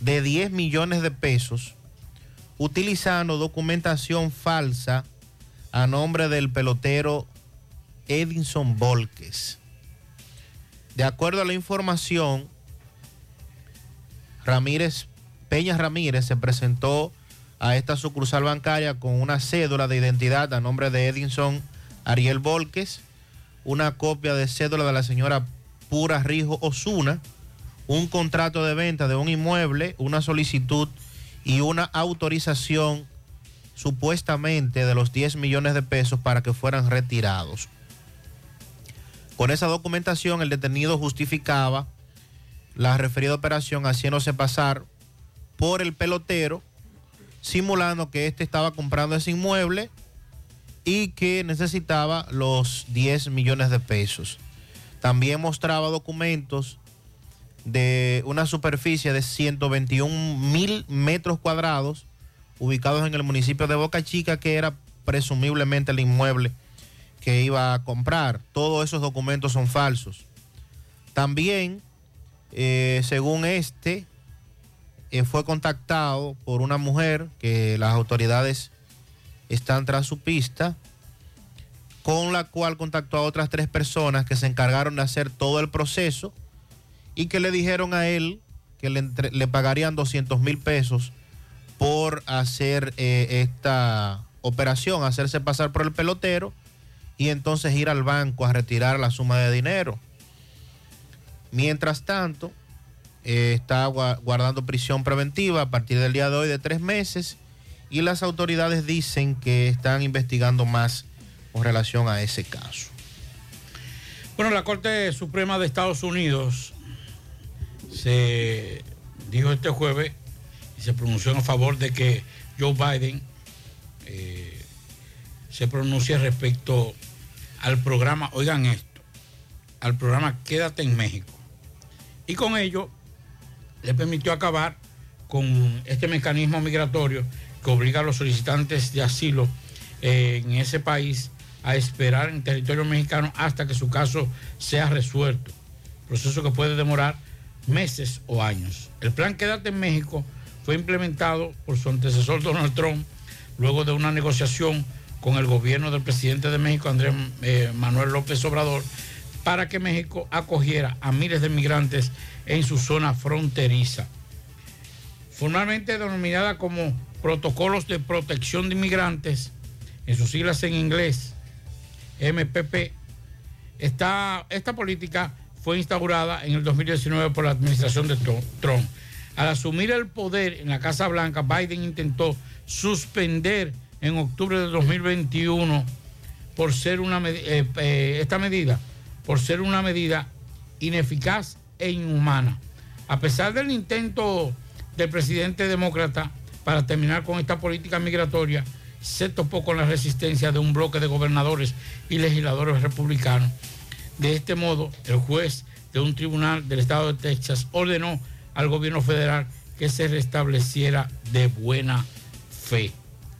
de 10 millones de pesos utilizando documentación falsa a nombre del pelotero Edinson Volques. De acuerdo a la información, Ramírez, Peña Ramírez se presentó a esta sucursal bancaria con una cédula de identidad a nombre de Edinson Ariel Volques, una copia de cédula de la señora Pura Rijo Osuna, un contrato de venta de un inmueble, una solicitud y una autorización supuestamente de los 10 millones de pesos para que fueran retirados. Con esa documentación el detenido justificaba la referida operación haciéndose pasar por el pelotero, simulando que éste estaba comprando ese inmueble y que necesitaba los 10 millones de pesos. También mostraba documentos de una superficie de 121 mil metros cuadrados ubicados en el municipio de Boca Chica, que era presumiblemente el inmueble que iba a comprar. Todos esos documentos son falsos. También, eh, según este, fue contactado por una mujer que las autoridades están tras su pista, con la cual contactó a otras tres personas que se encargaron de hacer todo el proceso y que le dijeron a él que le, le pagarían 200 mil pesos por hacer eh, esta operación, hacerse pasar por el pelotero y entonces ir al banco a retirar la suma de dinero. Mientras tanto, eh, está gua- guardando prisión preventiva a partir del día de hoy de tres meses y las autoridades dicen que están investigando más con relación a ese caso. Bueno, la Corte Suprema de Estados Unidos se dijo este jueves y se pronunció en favor de que Joe Biden eh, se pronuncie respecto al programa, oigan esto, al programa Quédate en México. Y con ello le permitió acabar con este mecanismo migratorio que obliga a los solicitantes de asilo eh, en ese país a esperar en territorio mexicano hasta que su caso sea resuelto. Proceso que puede demorar meses o años. El plan Quédate en México fue implementado por su antecesor Donald Trump luego de una negociación con el gobierno del presidente de México, Andrés eh, Manuel López Obrador, para que México acogiera a miles de migrantes en su zona fronteriza. Formalmente denominada como Protocolos de Protección de Inmigrantes, en sus siglas en inglés, MPP, esta, esta política fue instaurada en el 2019 por la administración de Trump. Al asumir el poder en la Casa Blanca, Biden intentó suspender en octubre de 2021 por ser una eh, eh, esta medida por ser una medida ineficaz e inhumana. A pesar del intento del presidente demócrata para terminar con esta política migratoria, se topó con la resistencia de un bloque de gobernadores y legisladores republicanos. De este modo, el juez de un tribunal del estado de Texas ordenó al gobierno federal que se restableciera de buena fe.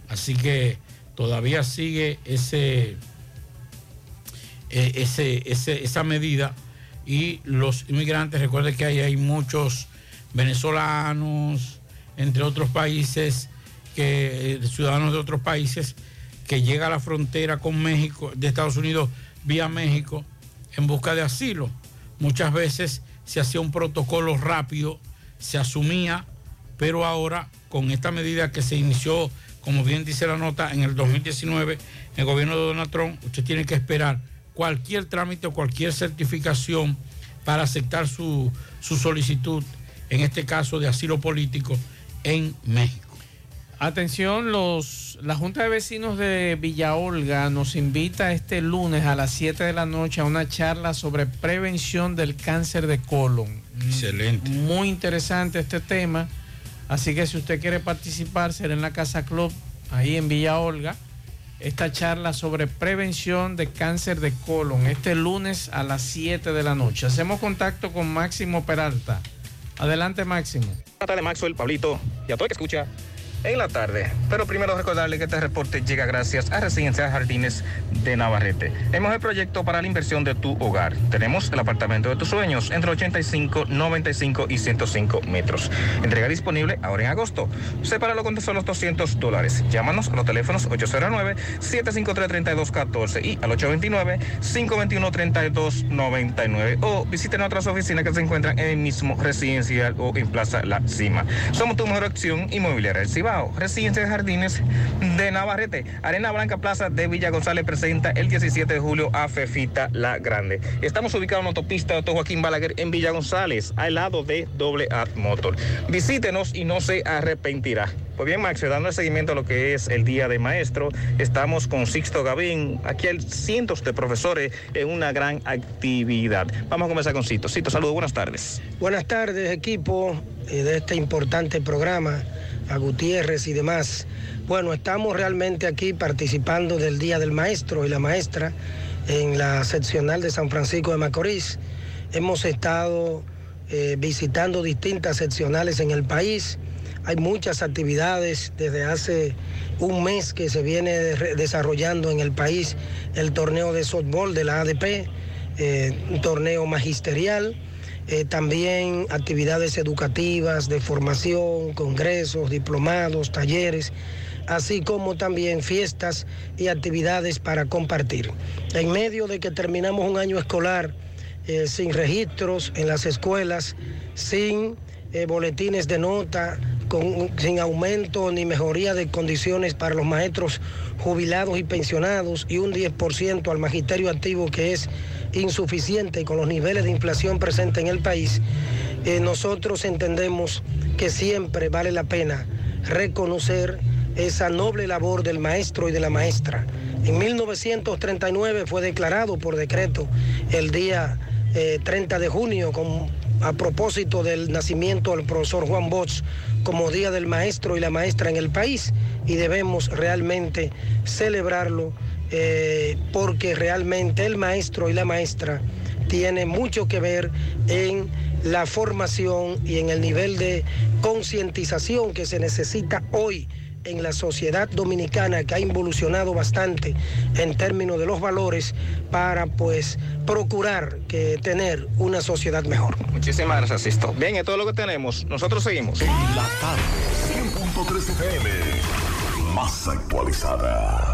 Así que todavía sigue ese, eh, esa medida y los inmigrantes, recuerden que ahí hay muchos venezolanos, entre otros países, que, eh, ciudadanos de otros países, que llegan a la frontera con México, de Estados Unidos vía México, en busca de asilo. Muchas veces se hacía un protocolo rápido, se asumía, pero ahora con esta medida que se inició, como bien dice la nota, en el 2019, en el gobierno de Donald Trump, usted tiene que esperar cualquier trámite o cualquier certificación para aceptar su, su solicitud, en este caso de asilo político, en México. Atención, los, la Junta de Vecinos de Villa Olga nos invita este lunes a las 7 de la noche a una charla sobre prevención del cáncer de colon. Excelente. Muy interesante este tema. Así que si usted quiere participar, será en la Casa Club, ahí en Villa Olga, esta charla sobre prevención de cáncer de colon, este lunes a las 7 de la noche. Hacemos contacto con Máximo Peralta. Adelante, Máximo. Trata de Maxwell, Pablito, todo que escucha en la tarde. Pero primero recordarle que este reporte llega gracias a Residencias Jardines de Navarrete. El mejor proyecto para la inversión de tu hogar. Tenemos el apartamento de tus sueños entre 85, 95 y 105 metros. Entrega disponible ahora en agosto. Sepáralo con solo 200 dólares. Llámanos a los teléfonos 809-753-3214 y al 829-521-3299 o visiten otras oficinas que se encuentran en el mismo residencial o en Plaza La Cima. Somos tu mejor opción inmobiliaria del Cibao. Residencia de Jardines de Navarrete. Arena Blanca Plaza de Villa González presenta el 17 de julio a Fefita La Grande. Estamos ubicados en la autopista de Joaquín Balaguer en Villa González, al lado de Doble A Motor. Visítenos y no se arrepentirá. Pues bien, Max, dando el seguimiento a lo que es el Día de Maestro, estamos con Sixto Gavín, aquí hay cientos de profesores en una gran actividad. Vamos a comenzar con Sixto. Sixto, saludos, buenas tardes. Buenas tardes, equipo eh, de este importante programa a Gutiérrez y demás. Bueno, estamos realmente aquí participando del Día del Maestro y la Maestra en la seccional de San Francisco de Macorís. Hemos estado eh, visitando distintas seccionales en el país. Hay muchas actividades desde hace un mes que se viene desarrollando en el país el torneo de softball de la ADP, eh, un torneo magisterial eh, también actividades educativas de formación, congresos, diplomados, talleres, así como también fiestas y actividades para compartir. En medio de que terminamos un año escolar eh, sin registros en las escuelas, sin eh, boletines de nota, sin aumento ni mejoría de condiciones para los maestros jubilados y pensionados y un 10% al magisterio activo que es insuficiente con los niveles de inflación presentes en el país, eh, nosotros entendemos que siempre vale la pena reconocer esa noble labor del maestro y de la maestra. En 1939 fue declarado por decreto el día 30 eh, de junio a propósito del nacimiento del profesor Juan Bosch como Día del Maestro y la Maestra en el país y debemos realmente celebrarlo eh, porque realmente el maestro y la maestra tienen mucho que ver en la formación y en el nivel de concientización que se necesita hoy en la sociedad dominicana que ha involucionado bastante en términos de los valores para pues procurar que tener una sociedad mejor. Muchísimas gracias, Sisto. Bien, es todo lo que tenemos. Nosotros seguimos. En la tarde, 100.3 FM, más actualizada.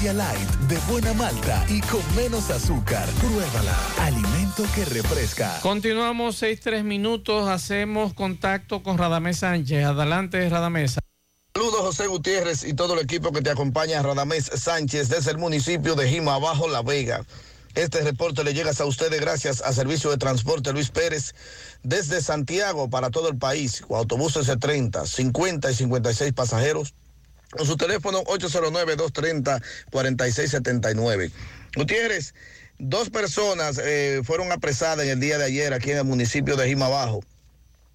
Malta India Light de buena malta y con menos azúcar. Pruébala. Alimento que refresca. Continuamos seis tres minutos. Hacemos contacto con Radamés Sánchez. Adelante, Radamés. Saludos José Gutiérrez y todo el equipo que te acompaña, Radamés Sánchez, desde el municipio de Jima Abajo, La Vega. Este reporte le llega a ustedes gracias a Servicio de Transporte Luis Pérez desde Santiago para todo el país, con autobuses de 30, 50 y 56 pasajeros, con su teléfono 809-230-4679. Gutiérrez, dos personas eh, fueron apresadas en el día de ayer aquí en el municipio de Jima Abajo,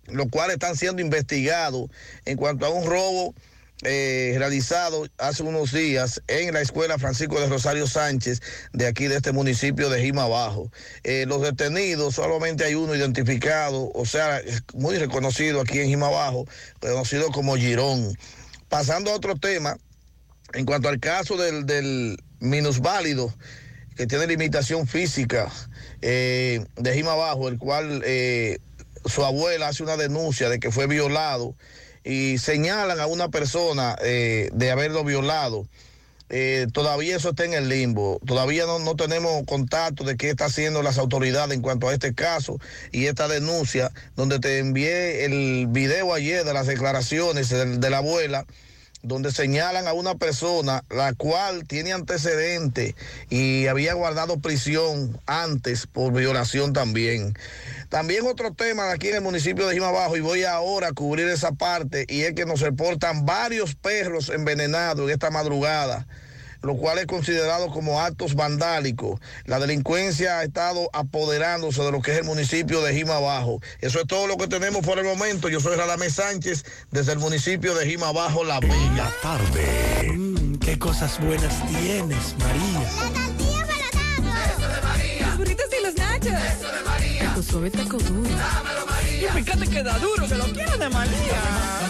los cuales están siendo investigados en cuanto a un robo eh, realizado hace unos días en la escuela Francisco de Rosario Sánchez de aquí de este municipio de Jima Abajo. Eh, los detenidos, solamente hay uno identificado, o sea, muy reconocido aquí en Jima Abajo, conocido como Girón. Pasando a otro tema, en cuanto al caso del, del minusválido que tiene limitación física eh, de Jima Abajo, el cual eh, su abuela hace una denuncia de que fue violado y señalan a una persona eh, de haberlo violado. Todavía eso está en el limbo. Todavía no, tenemos contacto de qué está haciendo las autoridades en cuanto a este caso y esta denuncia, donde te envié el video ayer de las declaraciones de, de la abuela donde señalan a una persona la cual tiene antecedentes y había guardado prisión antes por violación también. También otro tema aquí en el municipio de Jimabajo y voy ahora a cubrir esa parte y es que nos reportan varios perros envenenados en esta madrugada lo cual es considerado como actos vandálicos. La delincuencia ha estado apoderándose de lo que es el municipio de Jima Bajo. Eso es todo lo que tenemos por el momento. Yo soy Radamés Sánchez desde el municipio de Jima Bajo, La Vega. La tarde. Mm, qué cosas buenas tienes, María. La tortilla para Eso de María. Los burritos y los nachos. Eso de María. Tu suave taco duro. Dámelo, María. Y fíjate que da duro, que lo quiero de María.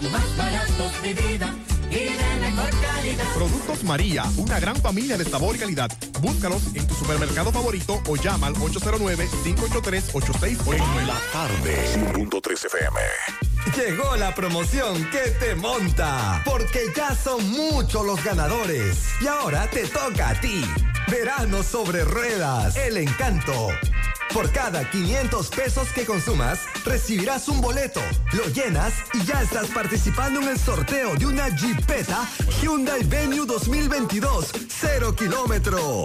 Son más baratos, mi vida. Y de mejor calidad. Productos María, una gran familia de sabor y calidad. Búscalos en tu supermercado favorito o llama al 809-583-8689. En la tarde. 1.3 FM. Llegó la promoción que te monta, porque ya son muchos los ganadores. Y ahora te toca a ti. Verano sobre ruedas, el encanto. Por cada 500 pesos que consumas, recibirás un boleto, lo llenas y ya estás participando en el sorteo de una Jeepeta Hyundai Venue 2022, 0 kilómetro.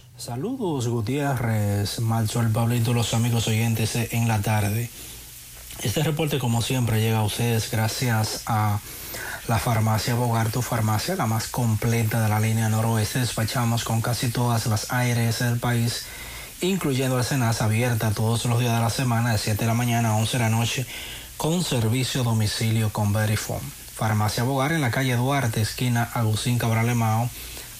Saludos Gutiérrez, Malsol, Pablito, los amigos oyentes en la tarde. Este reporte como siempre llega a ustedes gracias a la farmacia Bogar, tu farmacia, la más completa de la línea noroeste. Despachamos con casi todas las ARS del país, incluyendo la cenas abierta todos los días de la semana, de 7 de la mañana a 11 de la noche, con servicio domicilio con Verifone. Farmacia Bogar en la calle Duarte, esquina Agustín Cabral Emao,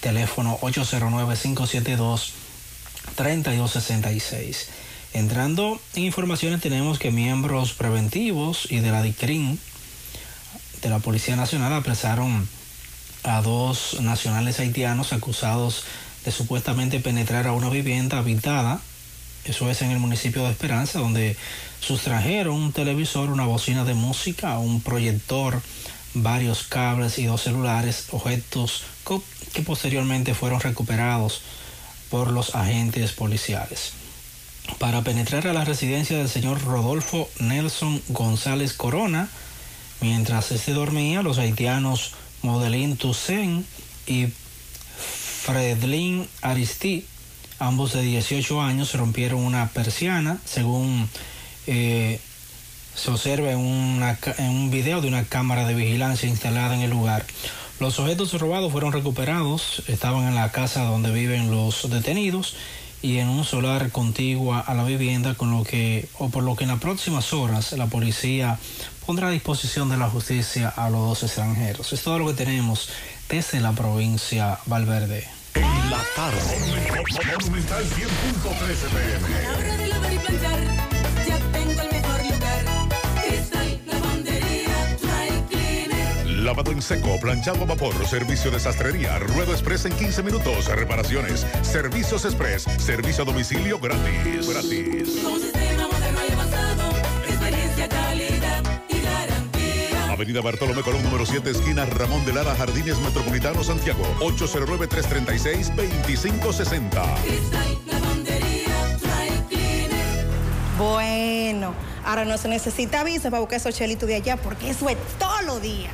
teléfono 809-572-3266. Entrando en informaciones tenemos que miembros preventivos y de la DICRIN de la Policía Nacional apresaron a dos nacionales haitianos acusados de supuestamente penetrar a una vivienda habitada, eso es en el municipio de Esperanza, donde sustrajeron un televisor, una bocina de música, un proyector, varios cables y dos celulares, objetos que posteriormente fueron recuperados por los agentes policiales. Para penetrar a la residencia del señor Rodolfo Nelson González Corona, mientras este dormía, los haitianos Modelín Toussaint y Fredlin Aristide, ambos de 18 años, rompieron una persiana, según eh, se observa en, una en un video de una cámara de vigilancia instalada en el lugar. Los objetos robados fueron recuperados, estaban en la casa donde viven los detenidos y en un solar contigua a la vivienda, con lo que, o por lo que en las próximas horas la policía pondrá a disposición de la justicia a los dos extranjeros. Es todo lo que tenemos desde la provincia Valverde. La tarde. Monumental 100.13 pm. Lavado en seco, planchado a vapor, servicio de sastrería, ruedo express en 15 minutos, reparaciones, servicios express, servicio a domicilio gratis. Gratis. Avenida Bartolomé Colón, número 7, esquina Ramón de Lara, Jardines Metropolitano, Santiago. 809-336-2560. Cristal, lavandería, dry cleaner. Bueno, ahora no se necesita visa para buscar esos chelitos de allá porque eso es todos los días.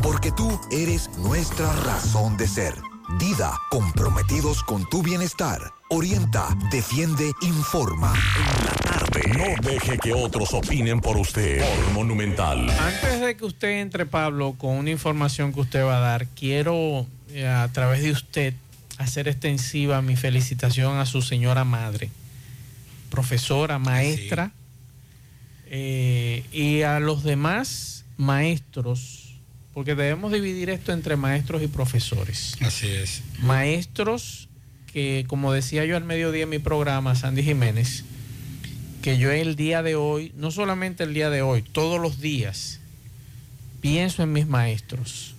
porque tú eres nuestra razón de ser. Dida, comprometidos con tu bienestar. Orienta, defiende, informa. No deje que otros opinen por usted. Por Monumental. Antes de que usted entre, Pablo, con una información que usted va a dar, quiero eh, a través de usted hacer extensiva mi felicitación a su señora madre, profesora, maestra, eh, y a los demás maestros, porque debemos dividir esto entre maestros y profesores. Así es. Maestros que, como decía yo al mediodía en mi programa, Sandy Jiménez, que yo el día de hoy, no solamente el día de hoy, todos los días, pienso en mis maestros,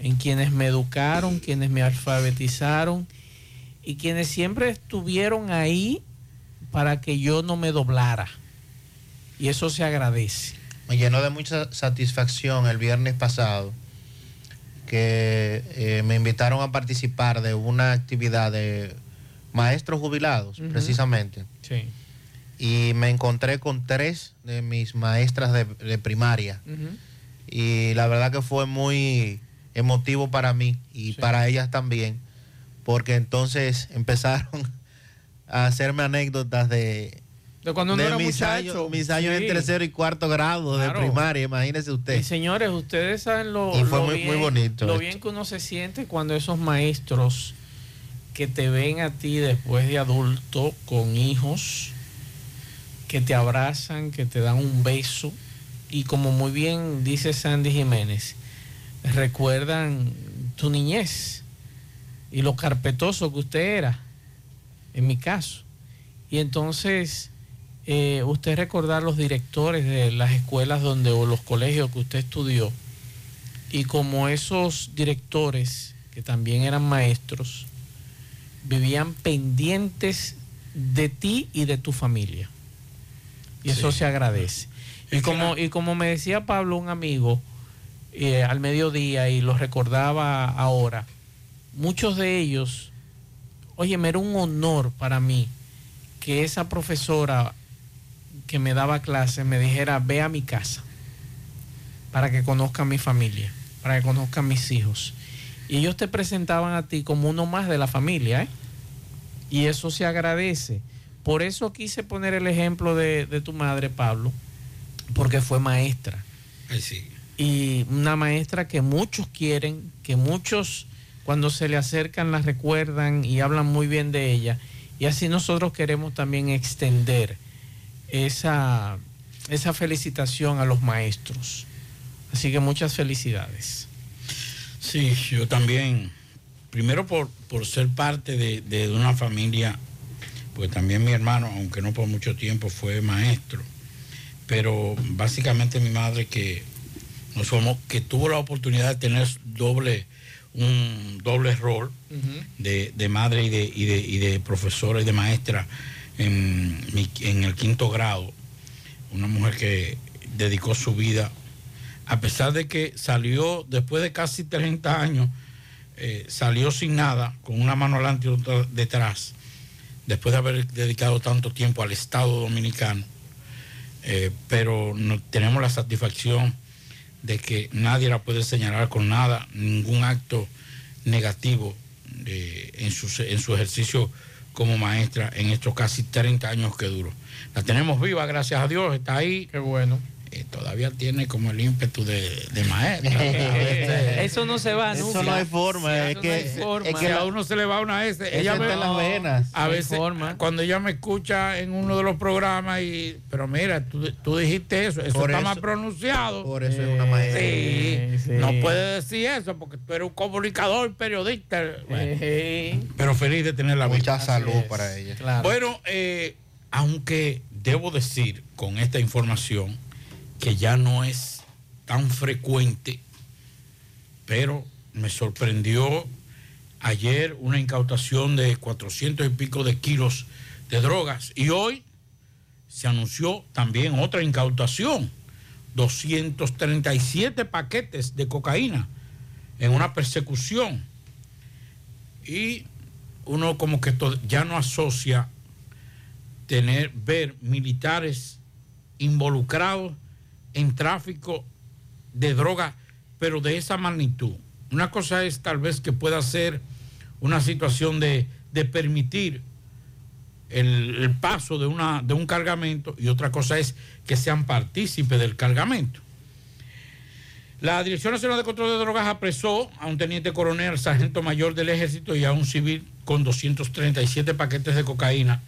en quienes me educaron, quienes me alfabetizaron y quienes siempre estuvieron ahí para que yo no me doblara. Y eso se agradece. Me llenó de mucha satisfacción el viernes pasado que eh, me invitaron a participar de una actividad de maestros jubilados, precisamente. Sí. Y me encontré con tres de mis maestras de, de primaria. Y la verdad que fue muy emotivo para mí y para ellas también, porque entonces empezaron a hacerme anécdotas de, De cuando uno de era mis muchacho. años, mis años Sí. en tercero y cuarto grado Claro. de primaria, imagínese usted. Y señores, ustedes saben lo, Y fue lo muy- bien, muy bonito lo esto. bien que uno se siente cuando esos maestros que te ven a ti después de adulto con hijos, que te abrazan, que te dan un beso y como muy bien dice Sandy Jiménez, recuerdan tu niñez y lo carpetoso que usted era, en mi caso. Y entonces eh, usted recordar los directores de las escuelas donde o los colegios que usted estudió Y como esos directores, que también eran maestros, vivían pendientes de ti y de tu familia. Y eso se agradece. Y Es como, y como me decía Pablo, un amigo, eh, al mediodía, y lo recordaba ahora, muchos de ellos, oye, me era un honor para mí que esa profesora que me daba clase me dijera, ve a mi casa, para que conozcan mi familia, para que conozcan mis hijos. Y ellos te presentaban a ti como uno más de la familia, ¿eh? Y eso se agradece. Por eso quise poner el ejemplo de, de tu madre, Pablo, porque fue maestra. Ay, sí. Y una maestra que muchos quieren, que muchos cuando se le acercan la recuerdan y hablan muy bien de ella. Y así nosotros queremos también extender esa, esa felicitación a los maestros. Así que muchas felicidades. Sí, yo también, primero por, por ser parte de, de una familia, pues también mi hermano, aunque no por mucho tiempo, fue maestro, pero básicamente mi madre que nos formó, que tuvo la oportunidad de tener doble, un doble rol de, de madre y de, y, de, y de profesora y de maestra en, el quinto grado, una mujer que dedicó su vida a pesar de que salió después de casi 30 años, eh, salió sin nada, con una mano adelante y otra detrás, después de haber dedicado tanto tiempo al Estado Dominicano, eh, pero no, tenemos la satisfacción de que nadie la puede señalar con nada, ningún acto negativo eh, en, su, en su ejercicio como maestra en estos casi 30 años que duró. La tenemos viva, gracias a Dios, está ahí. Qué bueno. Eh, todavía tiene como el ímpetu de, de maestra. Eso no se va Eso nunca. no hay forma, es Eso no que- hay forma. es que a uno se le va una S. Eso Ella me, las venas. A veces, forma. cuando ella me escucha en uno de los programas, y, pero mira, tú, tú dijiste eso, eso Por está eso- más pronunciado. Por eso es una maestra. Sí, sí. no puedes decir eso porque tú eres un comunicador, periodista. Bueno, pero feliz de tenerla. Mucha salud es. para ella. claro. Bueno, eh, aunque debo decir con esta información que ya no es tan frecuente, pero me sorprendió ayer una incautación de 400 y pico de kilos de drogas y hoy se anunció también otra incautación, 237 paquetes de cocaína en una persecución. Y uno como que ya no asocia tener, ver militares involucrados en tráfico de droga, pero de esa magnitud. Una cosa es tal vez que pueda ser una situación de, de permitir el, el paso de, una, de un cargamento y otra cosa es que sean partícipes del cargamento. La Dirección Nacional de Control de Drogas apresó a un teniente coronel, sargento mayor del ejército y a un civil con 237 paquetes de cocaína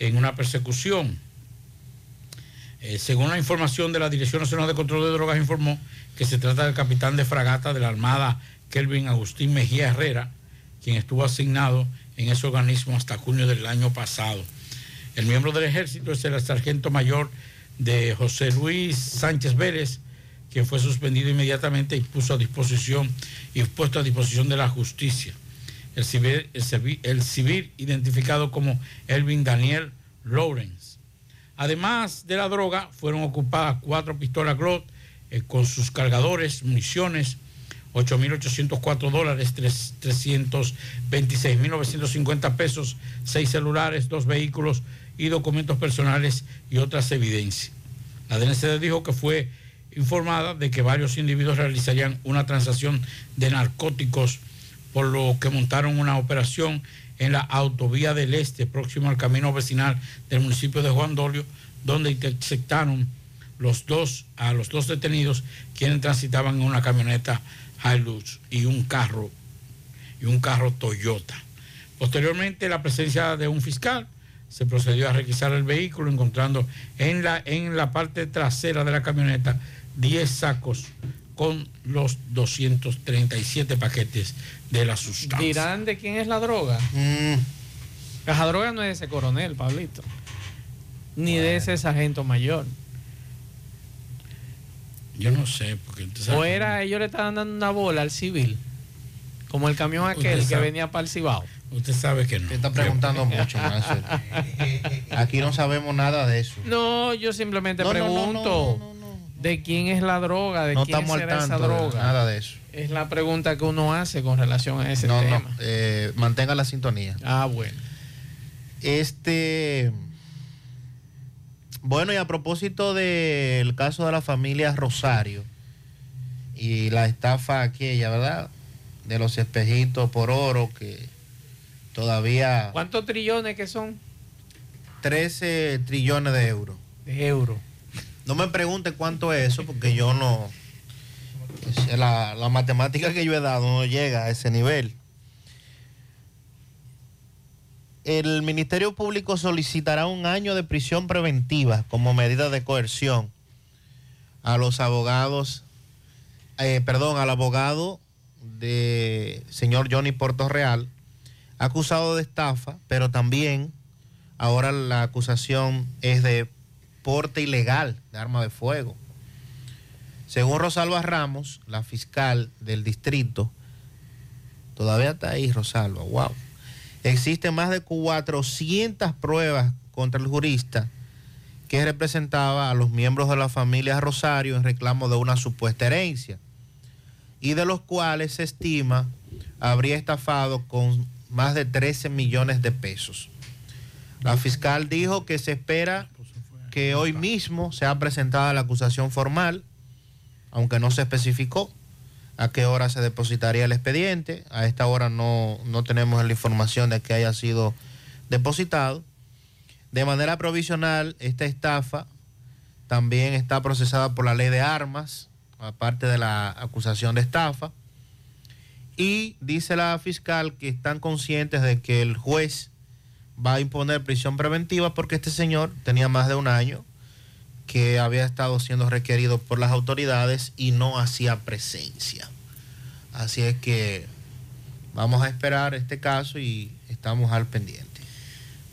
en una persecución. Eh, según la información de la Dirección Nacional de Control de Drogas, informó que se trata del capitán de fragata de la Armada, Kelvin Agustín Mejía Herrera, quien estuvo asignado en ese organismo hasta junio del año pasado. El miembro del ejército es el sargento mayor de José Luis Sánchez Vélez, quien fue suspendido inmediatamente y puso a disposición y puesto a disposición de la justicia. El civil, el civi- el civil identificado como Elvin Daniel Lawrence. Además de la droga, fueron ocupadas cuatro pistolas Glock eh, con sus cargadores, municiones, 8.804 dólares, tres- 326.950 pesos, seis celulares, dos vehículos y documentos personales y otras evidencias. La DNCD dijo que fue informada de que varios individuos realizarían una transacción de narcóticos, por lo que montaron una operación en la autovía del Este, próximo al camino vecinal del municipio de Juan Dolio, donde interceptaron los dos, a los dos detenidos, quienes transitaban en una camioneta Hilux y un carro, y un carro Toyota. Posteriormente, la presencia de un fiscal se procedió a requisar el vehículo, encontrando en la, en la parte trasera de la camioneta 10 sacos con los 237 paquetes de la sustancia. ¿Dirán de quién es la droga? La droga no es de ese coronel, Pablito. Ni de ese sargento mayor. Yo no sé, porque O era ellos le estaban dando una bola al civil, como el camión aquel que venía para el Cibao. Usted sabe que no. Te está preguntando mucho. Aquí no sabemos nada de eso. No, yo simplemente No, no, no, pregunto de quién es la droga, de No quién será esa tanto de droga. nada de eso. Es la pregunta que uno hace con relación a ese no, tema. no, eh, mantenga la sintonía. Ah, bueno. Este. Bueno, y a propósito del caso de la familia Rosario y la estafa aquella, ¿verdad? De los espejitos por oro que todavía ¿Cuántos trillones que son 13 trillones de euros. de euros? No me pregunte cuánto es eso porque yo no... La, la matemática que yo he dado no llega a ese nivel. El Ministerio Público solicitará un año de prisión preventiva como medida de coerción a los abogados, eh, perdón, al abogado de señor Johnny Porto Real, acusado de estafa, pero también ahora la acusación es de porte ilegal de arma de fuego. Según Rosalba Ramos, la fiscal del distrito, todavía está ahí Rosalba, wow. Existen más de 400 pruebas contra el jurista que representaba a los miembros de la familia Rosario en reclamo de una supuesta herencia y de los cuales se estima habría estafado con más de 13 millones de pesos. La fiscal dijo que se espera que hoy mismo sea presentada la acusación formal, aunque no se especificó a qué hora se depositaría el expediente. A esta hora no, no tenemos la información de que haya sido depositado. De manera provisional, esta estafa también está procesada por la ley de armas, aparte de la acusación de estafa. Y dice la fiscal que están conscientes de que el juez va a imponer prisión preventiva porque este señor tenía más de un año que había estado siendo requerido por las autoridades y no hacía presencia. Así es que vamos a esperar este caso y estamos al pendiente.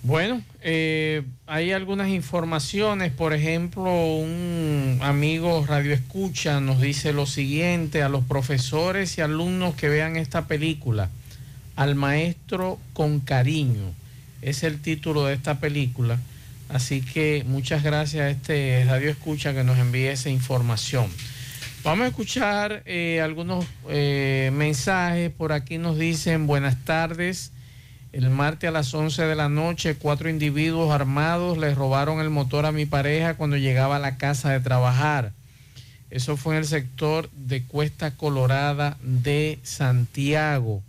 Bueno, eh, hay algunas informaciones, por ejemplo, un amigo Radio Escucha nos dice lo siguiente a los profesores y alumnos que vean esta película, al maestro con cariño, es el título de esta película, así que muchas gracias a este Radio Escucha que nos envíe esa información. Vamos a escuchar eh, algunos eh, mensajes, por aquí nos dicen buenas tardes. El martes a las 11 de la noche, cuatro individuos armados le robaron el motor a mi pareja cuando llegaba a la casa de trabajar. Eso fue en el sector de Cuesta Colorada de Santiago.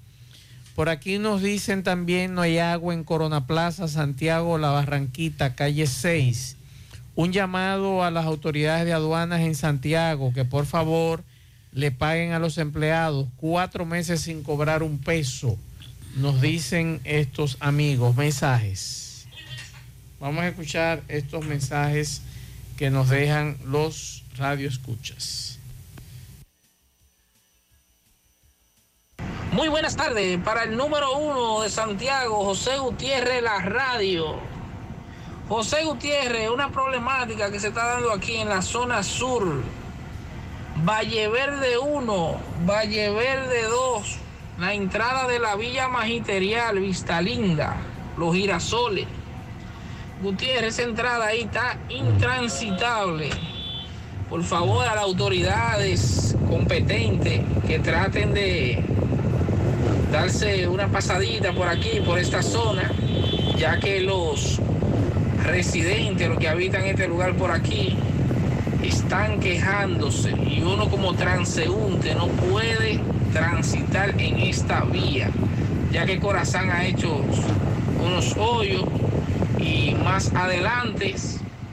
Por aquí nos dicen también no hay agua en Corona Plaza, Santiago, La Barranquita, calle 6. Un llamado a las autoridades de aduanas en Santiago que por favor le paguen a los empleados cuatro meses sin cobrar un peso nos dicen estos amigos, mensajes. Vamos a escuchar estos mensajes que nos dejan los radioescuchas. Muy buenas tardes para el número uno de Santiago, José Gutiérrez, la radio. José Gutiérrez, una problemática que se está dando aquí en la zona sur. Valle Verde 1, Valle Verde 2, la entrada de la Villa Magisterial, Vista Linda, Los Girasoles. Gutiérrez, esa entrada ahí está intransitable. Por favor, a las autoridades competentes que traten de darse una pasadita por aquí, por esta zona, ya que los residentes, los que habitan este lugar por aquí, están quejándose y uno como transeúnte no puede transitar en esta vía, ya que Corazán ha hecho unos hoyos y más adelante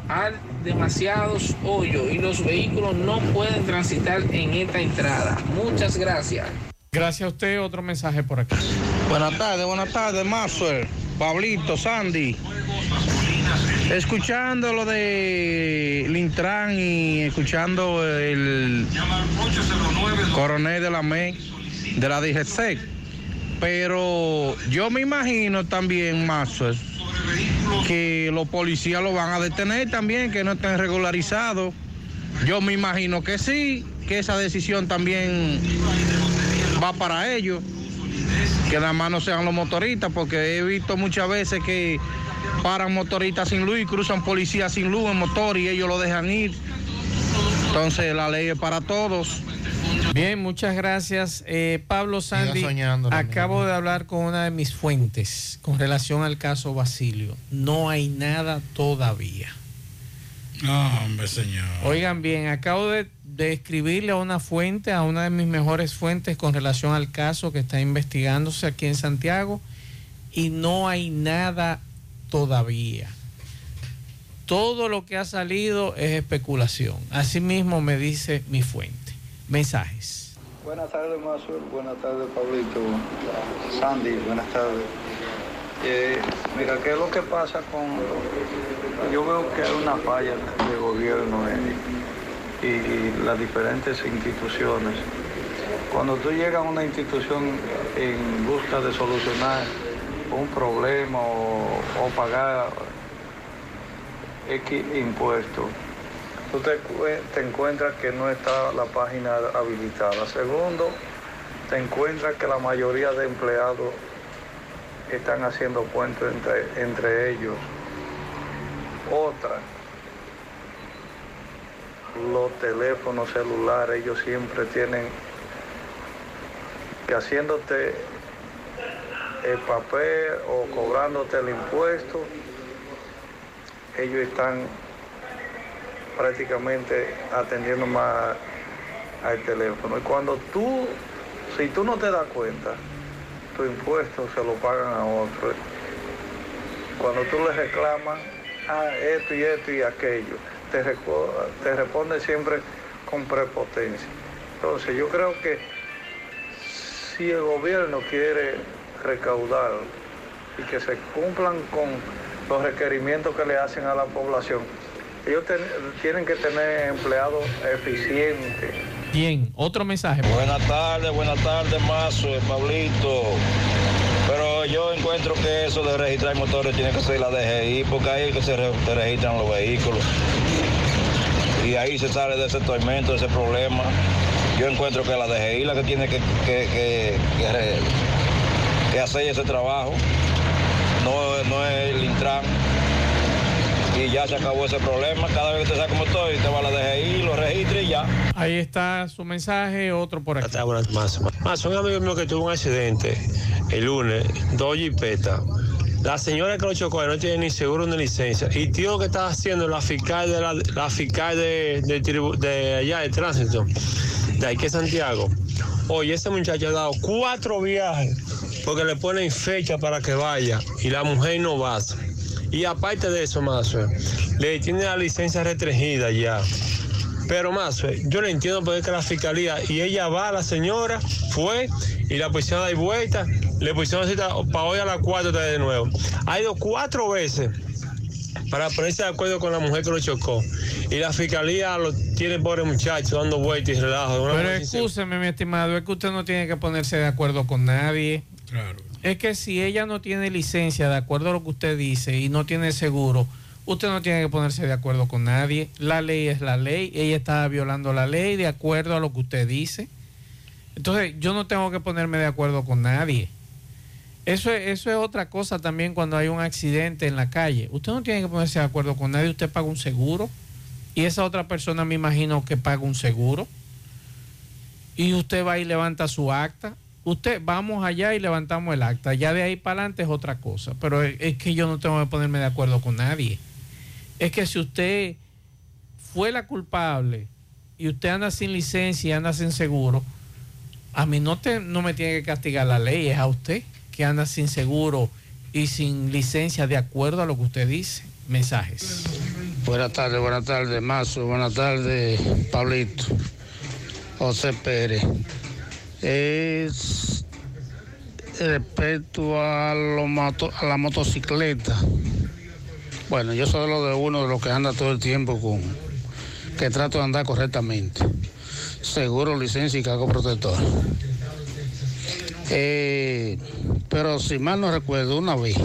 hay demasiados hoyos y los vehículos no pueden transitar en esta entrada. Muchas gracias. Gracias a usted. Otro mensaje por aquí. Buenas tardes, buenas tardes, Maxwell, Pablito, Sandy. Escuchando lo de Lintran y escuchando el coronel de la MEI, de la DGC. Pero yo me imagino también, Maxwell, que los policías lo van a detener también, que no estén regularizados. Yo me imagino que sí, que esa decisión también va para ellos. Que nada más no sean los motoristas, porque he visto muchas veces que paran motoristas sin luz y cruzan policías sin luz en motor y ellos lo dejan ir. Entonces la ley es para todos. Bien, muchas gracias. Eh, Pablo Sandy, acabo de hablar con una de mis fuentes con relación al caso Basilio. No hay nada todavía. No, hombre, señor. Oigan bien, acabo de, de escribirle a una fuente, a una de mis mejores fuentes con relación al caso que está investigándose aquí en Santiago y no hay nada todavía. Todo lo que ha salido es especulación. Así mismo me dice mi fuente. Mensajes. Buenas tardes, Mazur. Buenas tardes, Pablito. Sandy, buenas tardes. Eh, mira, ¿qué es lo que pasa con... Yo veo que hay una falla de gobierno eh, y las diferentes instituciones. Cuando tú llegas a una institución en busca de solucionar un problema o, pagar X impuestos, tú te, te encuentras que no está la página habilitada. Segundo, te encuentras que la mayoría de empleados están haciendo puentes entre, entre ellos. Otra, los teléfonos celulares, ellos siempre tienen que haciéndote el papel o cobrándote el impuesto, ellos están prácticamente atendiendo más al teléfono. Y cuando tú, si tú no te das cuenta, tu impuesto se lo pagan a otro. Cuando tú le reclamas, ah, esto y esto y aquello, te, responde siempre con prepotencia. Entonces yo creo que si el gobierno quiere recaudar y que se cumplan con los requerimientos que le hacen a la población, ellos ten- tienen que tener empleados eficientes. Bien, otro mensaje. Buenas tardes, buenas tardes, Mazo, Pablito. Pero yo encuentro que eso de registrar motores tiene que ser la DGI, porque ahí es que se, re- se registran los vehículos. Y ahí se sale de ese tormento, de ese problema. Yo encuentro que la DGI la que tiene que, que, que- que hacer ese trabajo. No, no es el Intran. Y ya se acabó ese problema. Cada vez que te saca un motor y te va a la DGI, lo registra y ya. Ahí está su mensaje, otro por aquí. Más, más, un amigo mío que tuvo un accidente el lunes, dos jipetas. La señora que lo chocó no tiene ni seguro ni licencia. Y tío que está haciendo la fiscal de la, la fiscal de, de, tribu- de allá de tránsito, de aquí de Santiago. Oye, ese muchacho ha dado cuatro viajes porque le ponen fecha para que vaya y la mujer no va. Y aparte de eso, más, le tiene la licencia restringida ya. Pero más, yo le entiendo porque es que la fiscalía y ella va, la señora fue y la pusieron a dar vuelta, le pusieron cita para hoy a las cuatro otra vez de nuevo. Ha ido cuatro veces para ponerse de acuerdo con la mujer que lo chocó. Y la fiscalía lo tiene pobre muchacho dando vueltas y relajo. Una Pero escúcheme, mi estimado, es que usted no tiene que ponerse de acuerdo con nadie. Claro. Es que si ella no tiene licencia, de acuerdo a lo que usted dice, y no tiene seguro, usted no tiene que ponerse de acuerdo con nadie. La ley es la ley, ella está violando la ley de acuerdo a lo que usted dice. Entonces, yo no tengo que ponerme de acuerdo con nadie. Eso es, eso es otra cosa también cuando hay un accidente en la calle. Usted no tiene que ponerse de acuerdo con nadie, usted paga un seguro y esa otra persona me imagino que paga un seguro y usted va y levanta su acta. Usted, vamos allá y levantamos el acta. Ya de ahí para adelante es otra cosa. Pero es, que yo no tengo que ponerme de acuerdo con nadie. Es que si usted fue la culpable y usted anda sin licencia y anda sin seguro, a mí no, te, no me tiene que castigar la ley, es a usted que anda sin seguro y sin licencia de acuerdo a lo que usted dice. Mensajes. Buenas tardes, buenas tardes, Mazo. Buenas tardes, Pablito. José Pérez. Es respecto a, moto- a la motocicleta. Bueno, yo soy lo de uno de los que anda todo el tiempo con que trato de andar correctamente. Seguro, licencia y cargo protector. Eh, pero si mal no recuerdo, una vez,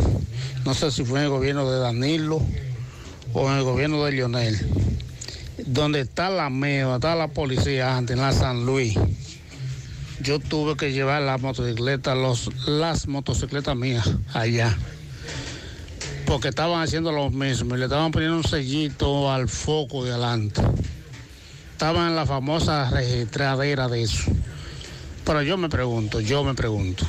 no sé si fue en el gobierno de Danilo o en el gobierno de Lionel, donde está la MEO, está la policía antes, en la San Luis, yo tuve que llevar las motocicletas, los, las motocicletas mías allá. Porque estaban haciendo lo mismo y le estaban poniendo un sellito al foco de adelante. Estaban en la famosa registradera de eso. Pero yo me pregunto, yo me pregunto.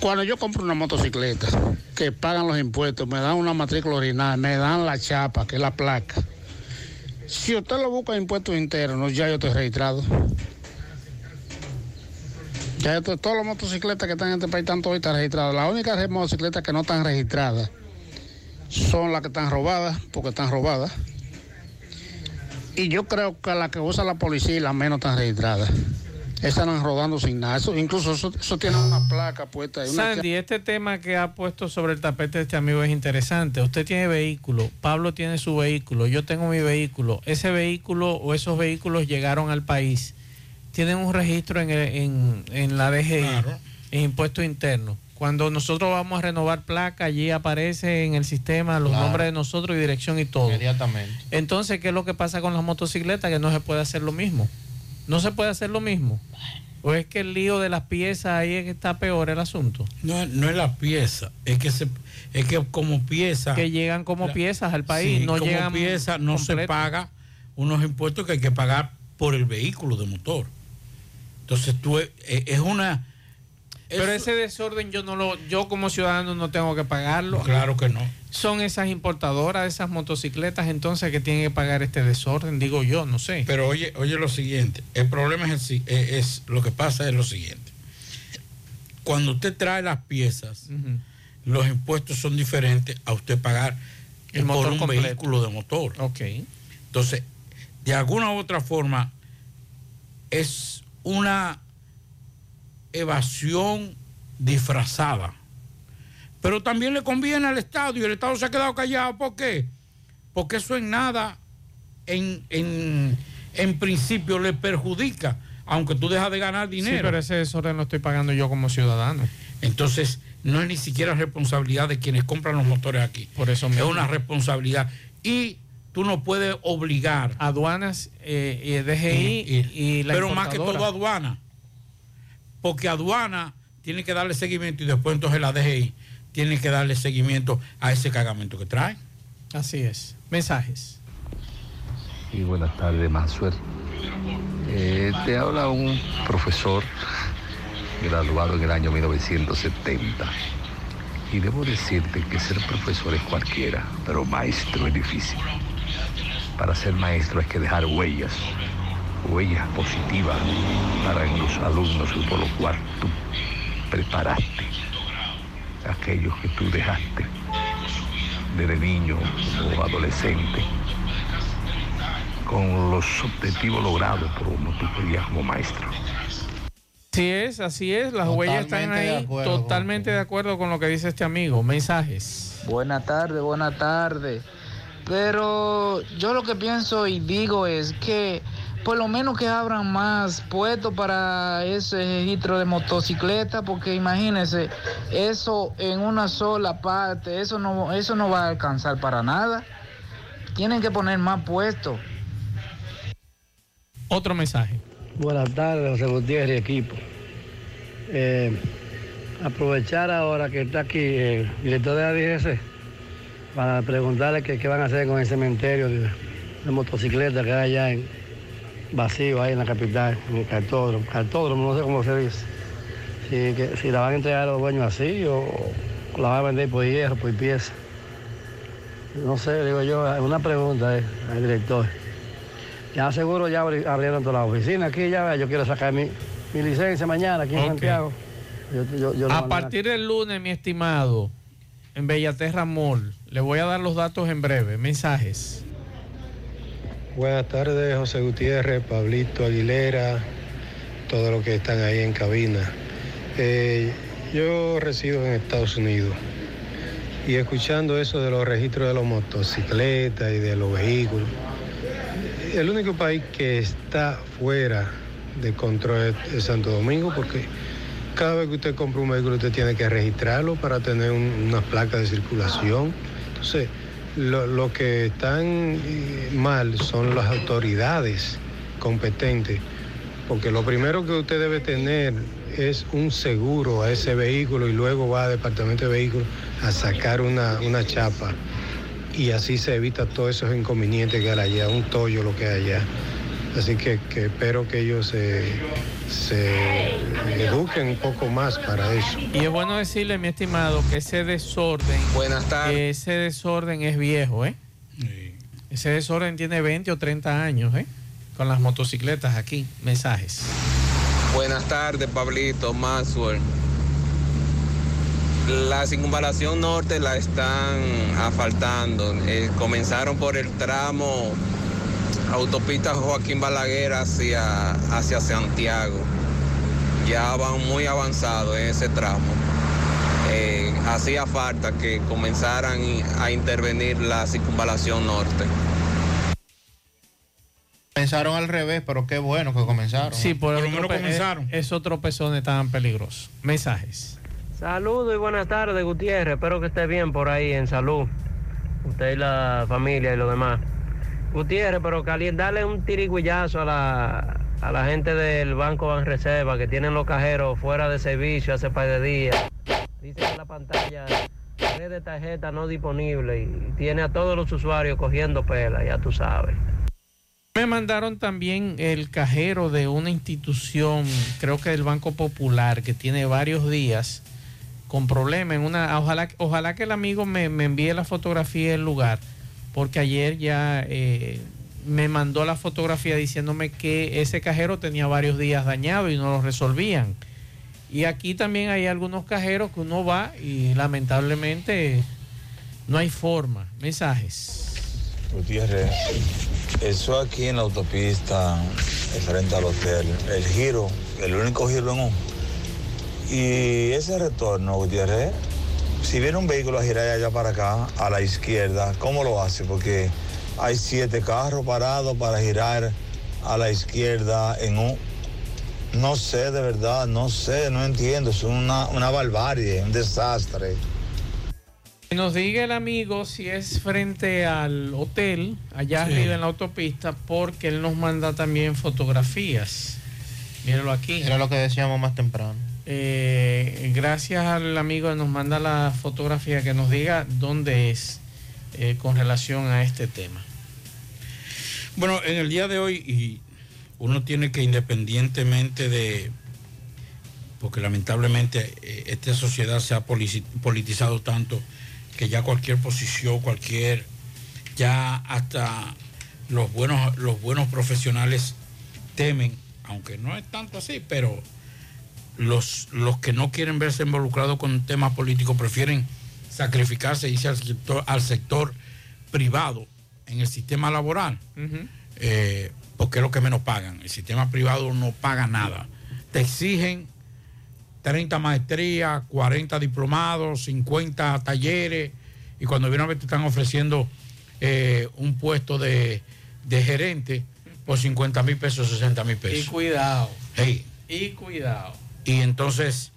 Cuando yo compro una motocicleta, que pagan los impuestos, me dan una matrícula original, me dan la chapa, que es la placa. Si usted lo busca en impuestos internos, ya yo estoy registrado. Ya yo estoy- todas las motocicletas que están en este país están todas registradas. Las únicas motocicletas que no están registradas son las que están robadas, porque están robadas. Y yo creo que las que usa la policía y las menos están registradas. Esas andan rodando sin nada. Eso, incluso eso, eso tiene una placa puesta una Sandy, este tema que ha puesto sobre el tapete este amigo es interesante. Usted tiene vehículo, Pablo tiene su vehículo, yo tengo mi vehículo. Ese vehículo o esos vehículos llegaron al país, tienen un registro en, en, en la DGI, en impuesto interno. Cuando nosotros vamos a renovar placa, allí aparece en el sistema los Claro. nombres de nosotros y dirección y todo. Inmediatamente. Entonces, ¿qué es lo que pasa con las motocicletas? Que no se puede hacer lo mismo. No se puede hacer lo mismo. ¿O es que el lío de las piezas ahí es que está peor el asunto? No, no es la pieza, es que se, es que como pieza Que llegan como piezas al país, Sí, no como llegan pieza no se paga unos impuestos que hay que pagar por el vehículo de motor. Entonces tú es, es una Pero ese desorden yo no lo, yo como ciudadano no tengo que pagarlo. Claro que no. Son esas importadoras esas motocicletas entonces que tienen que pagar este desorden, digo yo, no sé. Pero oye, oye lo siguiente, el problema es, el si- es, es- lo que pasa es lo siguiente. Cuando usted trae las piezas, los impuestos son diferentes a usted pagar El por motor un completo. vehículo de motor. Ok. Entonces, de alguna u otra forma, es una evasión disfrazada. Pero también le conviene al Estado y el Estado se ha quedado callado. ¿Por qué? Porque eso en nada, en, en, en principio, le perjudica, aunque tú dejas de ganar dinero. Sí, pero ese desorden lo estoy pagando yo como ciudadano. Entonces, no es ni siquiera responsabilidad de quienes compran los motores aquí. Por eso Es mismo. una responsabilidad. Y tú no puedes obligar. Aduanas, eh, y DGI y, la Pero más que todo aduana. Porque aduana tiene que darle seguimiento y después entonces la DGI tiene que darle seguimiento a ese cargamento que trae. Así es. Mensajes. Y buenas tardes, Mansuel. Eh, te habla un profesor graduado en el año 1970. Y debo decirte que ser profesor es cualquiera, pero maestro es difícil. Para ser maestro hay que dejar huellas, huellas positivas para los alumnos y por lo cual tú preparaste a aquellos que tú dejaste desde niño o adolescente con los objetivos logrados por como tú querías como maestro. Así es, así es. Las huellas están Totalmente de ahí. acuerdo, totalmente de acuerdo con lo que dice este amigo. Mensajes. Buenas tardes, buenas tardes. Pero yo lo que pienso y digo es que por lo menos que abran más puestos para ese registro de motocicleta, porque imagínense, eso en una sola parte, eso no, eso no va a alcanzar para nada. Tienen que poner más puestos. Otro mensaje. Buenas tardes, José Gutiérrez y equipo. Eh, aprovechar ahora que está aquí el director de la DGC para preguntarle qué van a hacer con el cementerio de, de motocicletas que hay allá en vacío, ahí en la capital, en el cartódromo. Cartódromo, no sé cómo se dice. Si, que, si la van a entregar a los dueños así o, o la van a vender por hierro, por pieza. No sé, digo yo, una pregunta eh, al director. Ya seguro ya abri- abrieron toda la oficina aquí, ya yo quiero sacar mi, mi licencia mañana aquí en. Santiago. Yo- yo- yo lo A partir del lunes, mi estimado, en Bellaterra Mall, le voy a dar los datos en breve. Mensajes. Buenas tardes, José Gutiérrez, Pablito Aguilera, todos los que están ahí en cabina. Eh, yo resido en Estados Unidos y escuchando eso de los registros de las motocicletas y de los vehículos, el único país que está fuera de control es, es Santo Domingo porque cada vez que usted compra un vehículo usted tiene que registrarlo para tener un- una placa de circulación. Entonces, lo, que están eh, mal son las autoridades competentes, porque lo primero que usted debe tener es un seguro a ese vehículo y luego va al departamento de vehículos a sacar una, una chapa y así se evita todos esos inconvenientes que hay allá, un tollo lo que hay allá. Así que, que espero que ellos se, se eduquen un poco más para eso. Y es bueno decirle, mi estimado, que ese desorden. Buenas tardes. Ese desorden es viejo, ¿eh? Ese desorden tiene 20 o 30 años, ¿eh? Con las motocicletas aquí. Mensajes. Buenas tardes, Pablito, Maxwell. La circunvalación norte la están asfaltando. Eh, comenzaron por el tramo autopista Joaquín Balaguer hacia, hacia Santiago. Ya van muy avanzados en ese tramo. Eh, hacía falta que comenzaran a intervenir la circunvalación norte. Comenzaron al revés, pero qué bueno que comenzaron. Sí, por, lo el menos comenzaron. eh, Esos tropezones tan peligrosos. Mensajes. Saludos y buenas tardes, Gutiérrez. Espero que esté bien por ahí en salud. Usted y la familia y los demás. Gutiérrez, pero caliente, dale un tirigüillazo a la, a la gente del Banco Banreserva que tienen los cajeros fuera de servicio hace par de días. Dice en la pantalla red de tarjeta no disponible y tiene a todos los usuarios cogiendo pela, ya tú sabes. Me mandaron también el cajero de una institución, creo que del Banco Popular, que tiene varios días con problemas. En una, ojalá, ojalá que el amigo me, me envíe la fotografía del lugar, porque ayer ya eh, me mandó la fotografía diciéndome que ese cajero tenía varios días dañado y no lo resolvían. Y aquí también hay algunos cajeros que uno va y lamentablemente no hay forma. Mensajes. Gutiérrez, eso aquí en la autopista, frente al hotel, el giro, el único giro en un. Y ese retorno, Gutiérrez, si viene un vehículo a girar de allá para acá, a la izquierda, ¿cómo lo hace? Porque hay siete carros parados para girar a la izquierda en un... No sé, de verdad, no sé, no entiendo, es una, una barbarie, un desastre. Nos diga el amigo si es frente al hotel, allá Sí. arriba en la autopista, porque él nos manda también fotografías. Míralo aquí. Era lo que decíamos más temprano. Eh, gracias al amigo que nos manda la fotografía, que nos diga dónde es eh, con relación a este tema. Bueno, en el día de hoy, y uno tiene que independientemente de, porque lamentablemente eh, esta sociedad se ha politizado tanto que ya cualquier posición, cualquier, ya hasta los buenos, los buenos profesionales temen, aunque no es tanto así, pero los, los que no quieren verse involucrados con temas políticos prefieren sacrificarse e irse al sector, al sector privado en el sistema laboral, eh, porque es lo que menos pagan. El sistema privado no paga nada. Te exigen 30 maestrías, 40 diplomados, 50 talleres, y cuando viene a ver te están ofreciendo eh, un puesto de, de gerente por 50 mil pesos, 60 mil Y pesos. cuidado. Hey, Y cuidado. Y entonces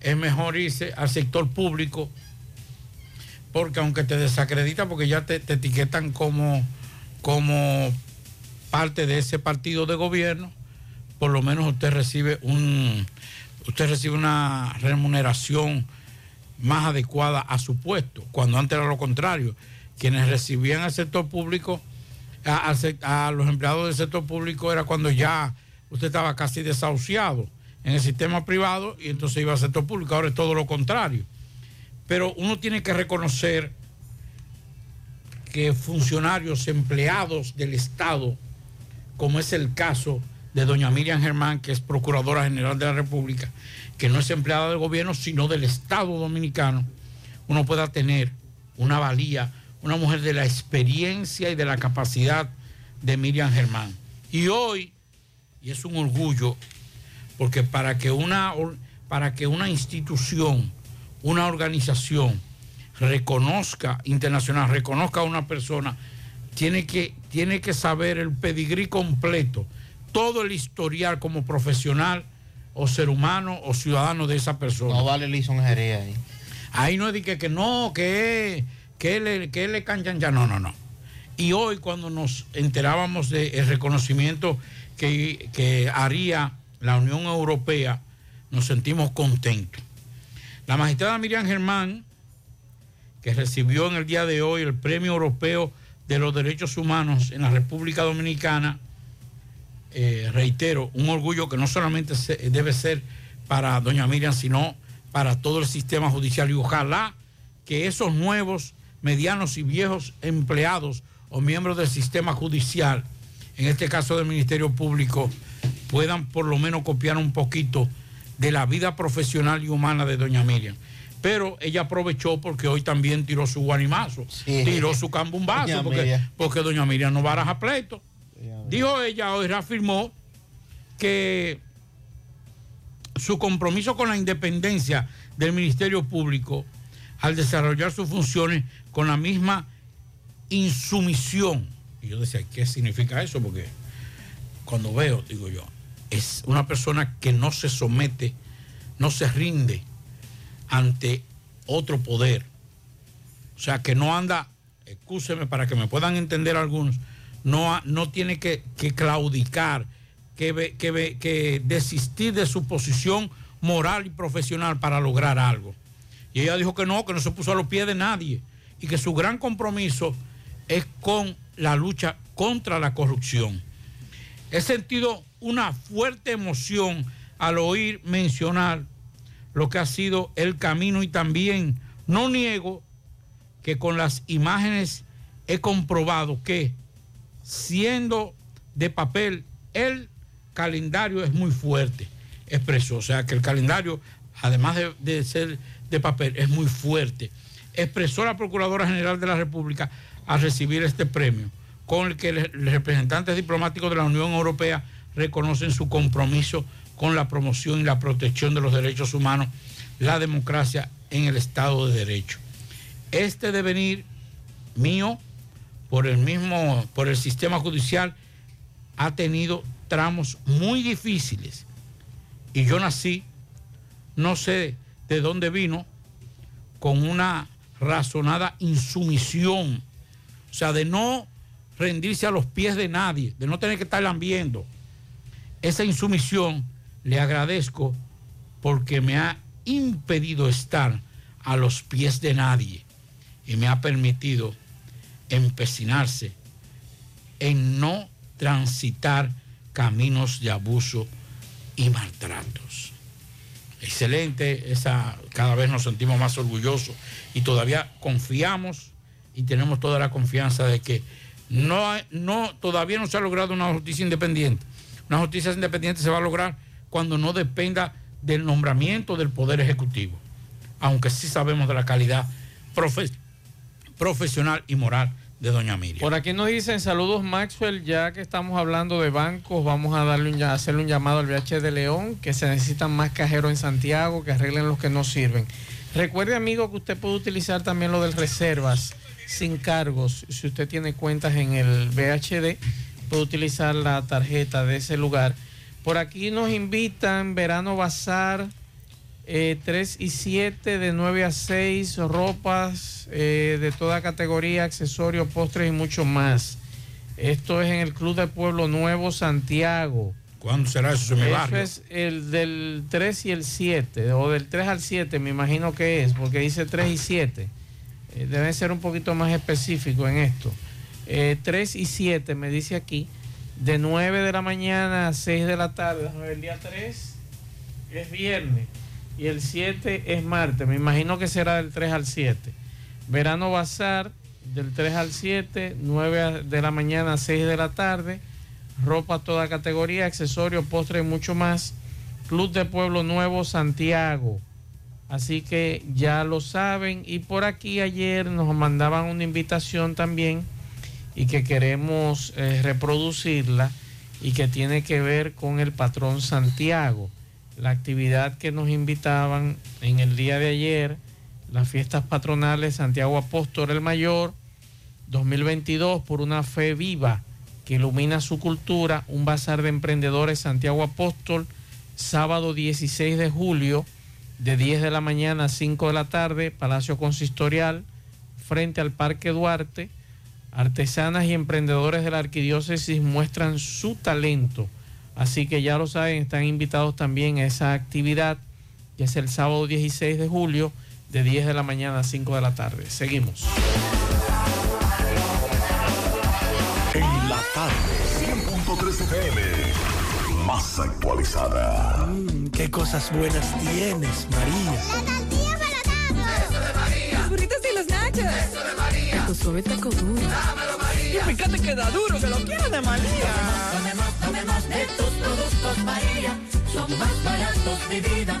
es mejor irse al sector público porque aunque te desacredita porque ya te, etiquetan como, como parte de ese partido de gobierno, por lo menos usted recibe un usted recibe una remuneración más adecuada a su puesto, cuando antes era lo contrario. Quienes recibían al sector público, a los empleados del sector público era cuando ya usted estaba casi desahuciado en el sistema privado y entonces iba al sector público, ahora es todo lo contrario. Pero uno tiene que reconocer que funcionarios, empleados del Estado, como es el caso de doña Miriam Germán, que es Procuradora General de la República, que no es empleada del gobierno, sino del Estado dominicano, uno pueda tener una valía, una mujer de la experiencia y de la capacidad de Miriam Germán. Y hoy, y es un orgullo, porque para que una, para que una institución, una organización reconozca, internacional, reconozca a una persona, tiene que, tiene que saber el pedigrí completo, todo el historial como profesional o ser humano o ciudadano de esa persona. No vale lisonjería ahí. Ahí no es de que, que no, que, que le, que le canchan ya, no, no, no. Y hoy cuando nos enterábamos del reconocimiento que, que haría la Unión Europea, nos sentimos contentos. La magistrada Miriam Germán, que recibió en el día de hoy el Premio Europeo de los Derechos Humanos en la República Dominicana, eh, reitero, un orgullo que no solamente debe ser para doña Miriam, sino para todo el sistema judicial. Y ojalá que esos nuevos, medianos y viejos empleados o miembros del sistema judicial, en este caso del Ministerio Público, puedan por lo menos copiar un poquito de la vida profesional y humana de doña Miriam. Pero ella aprovechó porque hoy también tiró su guanimazo, tiró su cambumbazo, Doña porque, porque doña Miriam no baraja pleito. Dijo ella hoy, reafirmó que su compromiso con la independencia del Ministerio Público al desarrollar sus funciones con la misma insumisión. Y yo decía, ¿qué significa eso? Porque cuando veo, digo yo, es una persona que no se somete, no se rinde ante otro poder. O sea, que no anda, excúseme para que me puedan entender algunos, no, no tiene que, que claudicar, que, que, que desistir de su posición moral y profesional para lograr algo. Y ella dijo que no, que no se puso a los pies de nadie y que su gran compromiso es con la lucha contra la corrupción. He sentido una fuerte emoción al oír mencionar lo que ha sido el camino y también no niego que con las imágenes he comprobado que siendo de papel el calendario es muy fuerte, expresó. O sea que el calendario, además de, de ser de papel, es muy fuerte. Expresó la Procuradora General de la República al recibir este premio, con el que los representantes diplomáticos de la Unión Europea reconocen su compromiso con la promoción y la protección de los derechos humanos, la democracia en el Estado de Derecho. Este devenir mío por el mismo, por el sistema judicial, ha tenido tramos muy difíciles. Y yo nací, no sé de dónde vino, con una razonada insumisión. O sea, de no rendirse a los pies de nadie, de no tener que estar lambiendo. Esa insumisión le agradezco porque me ha impedido estar a los pies de nadie y me ha permitido empecinarse en no transitar caminos de abuso y maltratos. Excelente, esa, cada vez nos sentimos más orgullosos y todavía confiamos y tenemos toda la confianza de que no, no, todavía no se ha logrado una justicia independiente. Una justicia independiente se va a lograr cuando no dependa del nombramiento del Poder Ejecutivo, aunque sí sabemos de la calidad profe- profesional y moral de doña Miriam. Por aquí nos dicen saludos Maxwell, ya que estamos hablando de bancos, vamos a darle un, ya- hacerle un llamado al VH de León, que se necesitan más cajeros en Santiago, que arreglen los que no sirven. Recuerde amigo que usted puede utilizar también lo del reservas sin cargos. Si usted tiene cuentas en el VHD, puede utilizar la tarjeta de ese lugar. Por aquí nos invitan Verano Bazar. Eh, 3 y 7 de 9 a 6, ropas eh, de toda categoría, accesorios, postres y mucho más. Esto es en el Club de Pueblo Nuevo Santiago. ¿Cuándo será eso? Barrio. es el del 3 y el 7, o del 3 al 7, me imagino que es, porque dice 3 y 7. Eh, deben ser un poquito más específico en esto. Eh, 3 y 7 me dice aquí, de 9 de la mañana a 6 de la tarde. El día 3 es viernes y el 7 es martes. Me imagino que será del 3 al 7. Verano Bazar, del 3 al 7, 9 de la mañana a 6 de la tarde. Ropa toda categoría, accesorios, postres y mucho más. Club de Pueblo Nuevo Santiago. Así que ya lo saben. Y por aquí ayer nos mandaban una invitación también y que queremos eh, reproducirla y que tiene que ver con el patrón Santiago. La actividad que nos invitaban en el día de ayer, las fiestas patronales Santiago Apóstol el Mayor 2022 por una fe viva que ilumina su cultura, un bazar de emprendedores Santiago Apóstol, sábado 16 de julio, de 10 de la mañana a 5 de la tarde, Palacio Consistorial, frente al Parque Duarte. Artesanas y emprendedores de la arquidiócesis muestran su talento. Así que ya lo saben, están invitados también a esa actividad, que es el sábado 16 de julio, de 10 de la mañana a 5 de la tarde. Seguimos. En la tarde, 100.3 FM. Más actualizada. Mm, qué cosas buenas tienes, María. La tortilla para Eso de María. Los burritos y los nachos. Eso de María. Taco suave, taco duro. Dámelo, María. Y fíjate que da duro, que lo quiero de María. Tomemos, tomemos de tus productos, María. Son más baratos de vida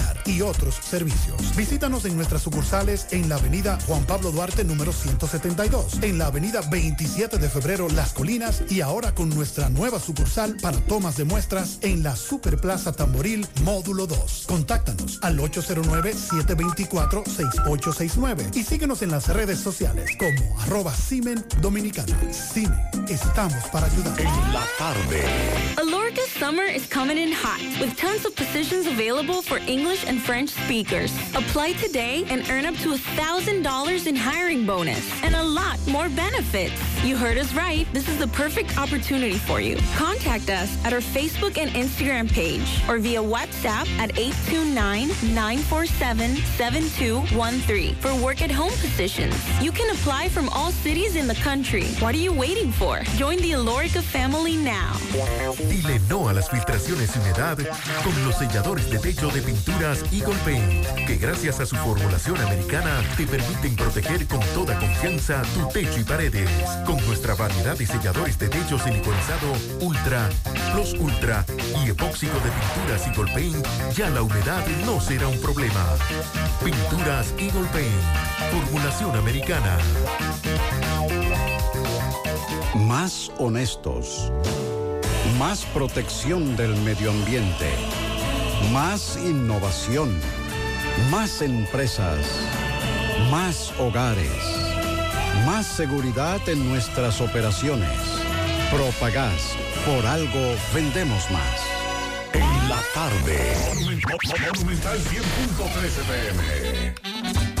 y otros servicios. Visítanos en nuestras sucursales en la avenida Juan Pablo Duarte número 172, en la avenida 27 de febrero Las Colinas y ahora con nuestra nueva sucursal para tomas de muestras en la Superplaza Tamboril Módulo 2. Contáctanos al 809-724-6869 y síguenos en las redes sociales como arroba Simen Dominicana. Simen, estamos para ayudar. En la tarde. Alorca summer is coming in hot with tons of positions available for English and French speakers. Apply today and earn up to $1,000 in hiring bonus and a lot more benefits. You heard us right. This is the perfect opportunity for you. Contact us at our Facebook and Instagram page or via WhatsApp at 829-947-7213 for work at home positions. You can apply from all cities in the country. What are you waiting for? Join the Alorica family now. Dile no a las filtraciones y humedad con los selladores de techo de pinturas Eagle Paint, que gracias a su formulación americana te permiten proteger con toda confianza tu techo y paredes. Con nuestra variedad de selladores de techo siliconizado Ultra, Plus Ultra y epóxico de pinturas Eagle Paint, ya la humedad no será un problema. Pinturas Eagle Paint, formulación americana. Más honestos. Más protección del medio ambiente. Más innovación. Más empresas. Más hogares. Más seguridad en nuestras operaciones. Propagás. Por algo vendemos más. En la tarde. Monumental 100.13 pm.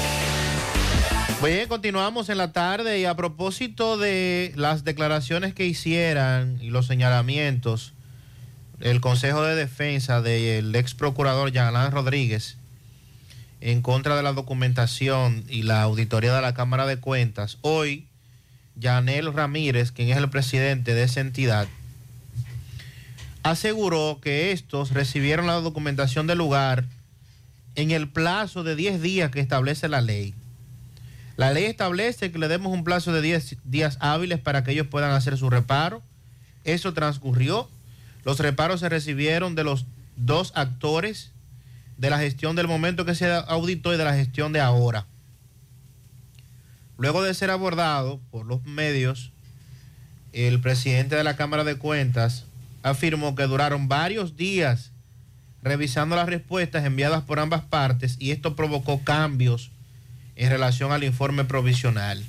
Bien, continuamos en la tarde y a propósito de las declaraciones que hicieran y los señalamientos, el Consejo de Defensa del ex procurador Jean Rodríguez en contra de la documentación y la auditoría de la Cámara de Cuentas, hoy Yanel Ramírez, quien es el presidente de esa entidad, aseguró que estos recibieron la documentación del lugar en el plazo de 10 días que establece la ley. La ley establece que le demos un plazo de 10 días hábiles para que ellos puedan hacer su reparo. Eso transcurrió. Los reparos se recibieron de los dos actores de la gestión del momento que se auditó y de la gestión de ahora. Luego de ser abordado por los medios, el presidente de la Cámara de Cuentas afirmó que duraron varios días revisando las respuestas enviadas por ambas partes y esto provocó cambios en relación al informe provisional.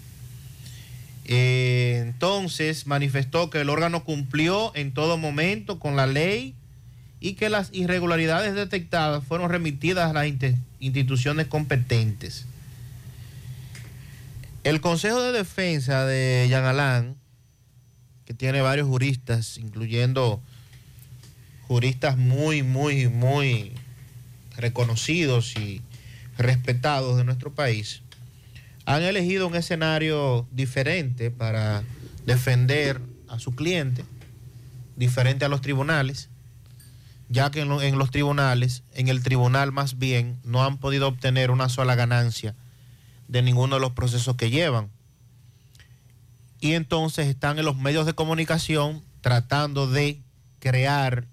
Eh, entonces manifestó que el órgano cumplió en todo momento con la ley y que las irregularidades detectadas fueron remitidas a las instituciones competentes. El Consejo de Defensa de Yanalán, que tiene varios juristas, incluyendo juristas muy, muy, muy reconocidos y respetados de nuestro país, han elegido un escenario diferente para defender a su cliente, diferente a los tribunales, ya que en, los tribunales, en el tribunal más bien, no han podido obtener una sola ganancia de ninguno de los procesos que llevan. Y entonces están en los medios de comunicación tratando de crear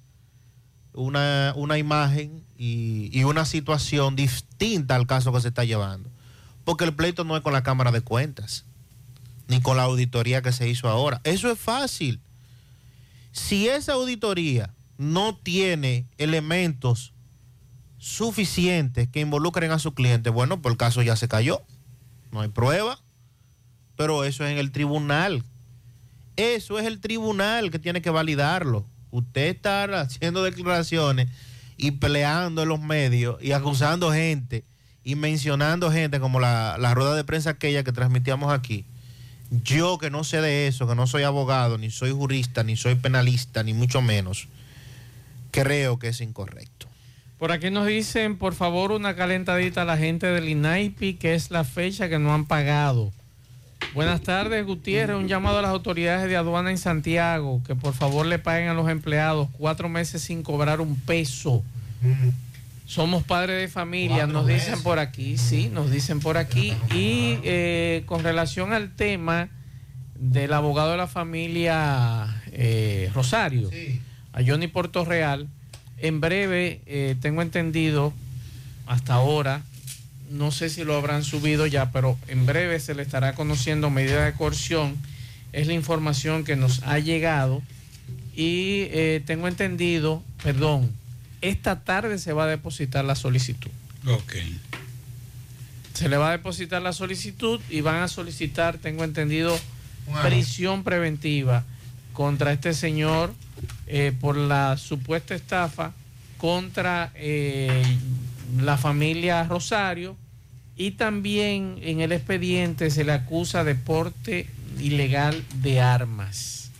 una, una imagen y, y, una situación distinta al caso que se está llevando. Porque el pleito no es con la Cámara de Cuentas, ni con la auditoría que se hizo ahora. Eso es fácil. Si esa auditoría no tiene elementos suficientes que involucren a su cliente, bueno, pues el caso ya se cayó no hay prueba, pero eso es en el tribunal. Eso es el tribunal que tiene que validarlo. Usted está haciendo declaraciones y peleando en los medios y acusando gente y mencionando gente como la, la rueda de prensa aquella que transmitíamos aquí. Yo que no sé de eso, que no soy abogado, ni soy jurista, ni soy penalista, ni mucho menos, creo que es incorrecto. Por aquí nos dicen, por favor, una calentadita a la gente del INAIPI, que es la fecha que no han pagado. Buenas tardes, Gutiérrez. Un llamado a las autoridades de aduana en Santiago, que por favor le paguen a los empleados cuatro meses sin cobrar un peso. Somos padres de familia, nos dicen por aquí, sí, nos dicen por aquí. Y eh, con relación al tema del abogado de la familia eh, Rosario, a Johnny Puerto Real en breve, eh, tengo entendido, hasta ahora, no sé si lo habrán subido ya, pero en breve se le estará conociendo medida de coerción. Es la información que nos ha llegado. Y eh, tengo entendido, perdón, esta tarde se va a depositar la solicitud. Ok. Se le va a depositar la solicitud y van a solicitar, tengo entendido, prisión preventiva contra este señor eh, por la supuesta estafa contra eh, la familia Rosario y también en el expediente se le acusa de porte ilegal de armas.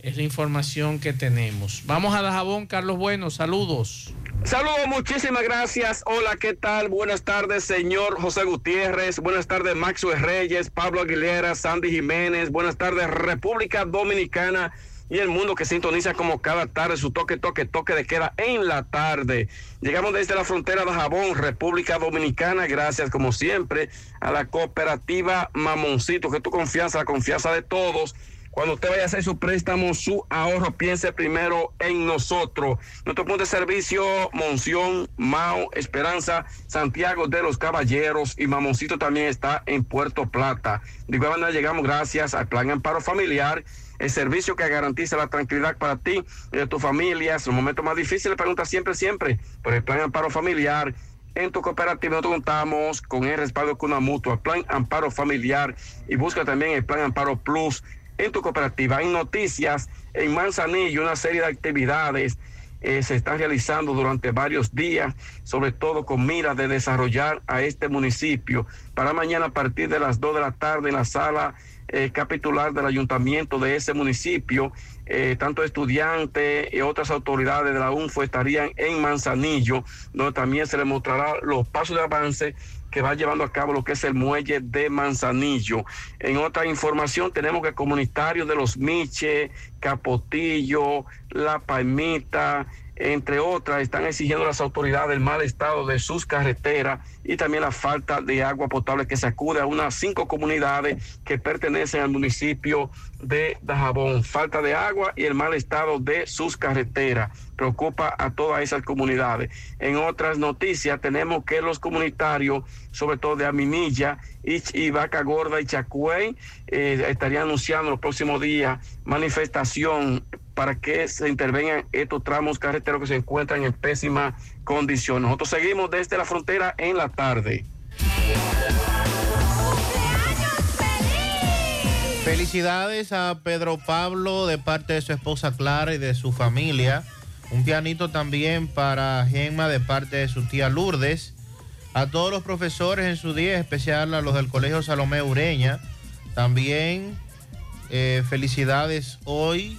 Es la información que tenemos. Vamos a Dajabón, Carlos Bueno, saludos. Saludos, muchísimas gracias. Hola, ¿qué tal? Buenas tardes, señor José Gutiérrez. Buenas tardes, Maxwell Reyes, Pablo Aguilera, Sandy Jiménez. Buenas tardes, República Dominicana y el mundo que sintoniza como cada tarde su toque, toque, toque de queda en la tarde. Llegamos desde la frontera de Jabón, República Dominicana, gracias como siempre a la cooperativa Mamoncito, que tu confianza, la confianza de todos. Cuando usted vaya a hacer su préstamo, su ahorro, piense primero en nosotros. Nuestro punto de servicio, Monción, Mao, Esperanza, Santiago de los Caballeros y Mamoncito también está en Puerto Plata. De igual manera llegamos gracias al Plan Amparo Familiar el servicio que garantiza la tranquilidad para ti y de tu familia. Es un momento más difícil, le pregunta siempre, siempre por el plan amparo familiar. En tu cooperativa nosotros contamos con el respaldo con una mutua, plan amparo familiar y busca también el plan amparo plus en tu cooperativa. Hay noticias en Manzanillo, una serie de actividades eh, se están realizando durante varios días, sobre todo con miras de desarrollar a este municipio. Para mañana a partir de las 2 de la tarde en la sala eh, capitular del ayuntamiento de ese municipio, eh, tanto estudiantes y otras autoridades de la UNFO estarían en Manzanillo, donde también se les mostrará los pasos de avance que va llevando a cabo lo que es el muelle de Manzanillo. En otra información tenemos que comunitarios de los Miche, Capotillo, La Palmita, entre otras, están exigiendo a las autoridades el mal estado de sus carreteras y también la falta de agua potable que sacude a unas cinco comunidades que pertenecen al municipio de Dajabón. Falta de agua y el mal estado de sus carreteras preocupa a todas esas comunidades. En otras noticias tenemos que los comunitarios, sobre todo de Aminilla y, Vaca Gorda y Chacuey, eh, estarían anunciando los próximos días manifestación para que se intervengan estos tramos carreteros que se encuentran en pésima condición. Nosotros seguimos desde la frontera en la tarde. Felicidades a Pedro Pablo de parte de su esposa Clara y de su familia. Un pianito también para Gemma de parte de su tía Lourdes. A todos los profesores en su día, especial a los del Colegio Salomé Ureña. También eh, felicidades hoy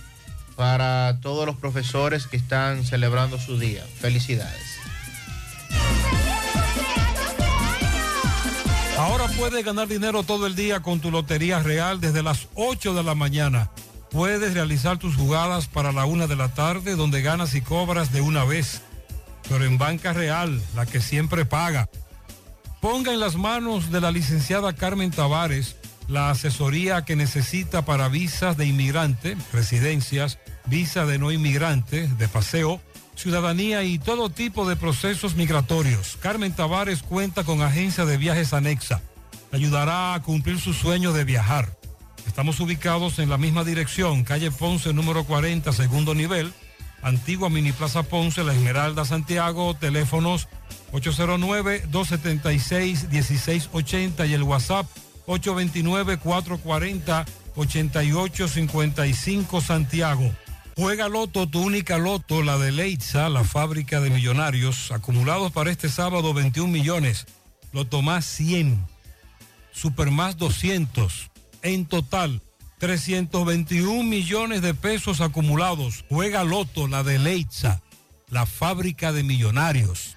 para todos los profesores que están celebrando su día. Felicidades. Ahora puedes ganar dinero todo el día con tu Lotería Real desde las 8 de la mañana. Puedes realizar tus jugadas para la una de la tarde donde ganas y cobras de una vez. Pero en Banca Real, la que siempre paga. Ponga en las manos de la licenciada Carmen Tavares la asesoría que necesita para visas de inmigrante, residencias, visa de no inmigrante, de paseo, ciudadanía y todo tipo de procesos migratorios. Carmen Tavares cuenta con agencia de viajes anexa. Le ayudará a cumplir su sueño de viajar. Estamos ubicados en la misma dirección, calle Ponce número 40, segundo nivel, antigua Mini Plaza Ponce, La Esmeralda, Santiago, teléfonos 809-276-1680 y el WhatsApp 829-440-8855 Santiago. Juega Loto, tu única Loto, la de Leitza, la fábrica de millonarios, acumulados para este sábado 21 millones. Loto más 100, Super más 200. En total, 321 millones de pesos acumulados. Juega Loto, la de Leitza, la fábrica de millonarios.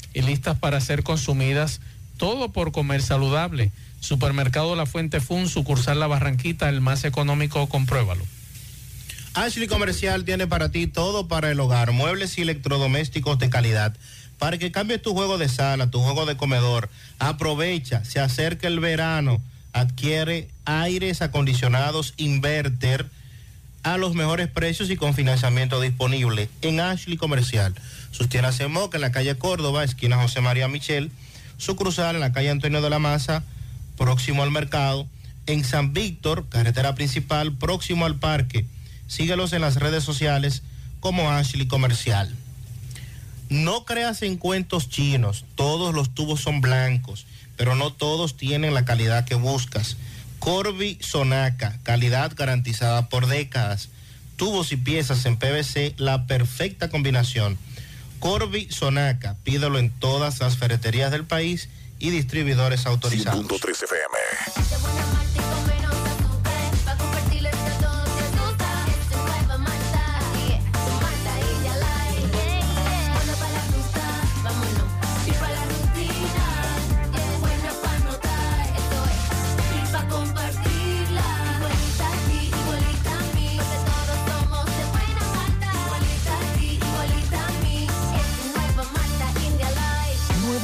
y listas para ser consumidas, todo por comer saludable. Supermercado La Fuente Fun, sucursal La Barranquita, el más económico, compruébalo. Ashley Comercial tiene para ti todo para el hogar, muebles y electrodomésticos de calidad. Para que cambies tu juego de sala, tu juego de comedor, aprovecha, se acerca el verano, adquiere aires acondicionados inverter a los mejores precios y con financiamiento disponible en Ashley Comercial. Sus tiendas en Moca, en la calle Córdoba, esquina José María Michel, su cruzal en la calle Antonio de la Maza, próximo al mercado, en San Víctor, carretera principal, próximo al parque. Síguelos en las redes sociales como Ashley Comercial. No creas en cuentos chinos, todos los tubos son blancos, pero no todos tienen la calidad que buscas. Corby Sonaca, calidad garantizada por décadas. Tubos y piezas en PVC, la perfecta combinación. Corby Sonaca, pídelo en todas las ferreterías del país y distribuidores autorizados. 100.3 FM.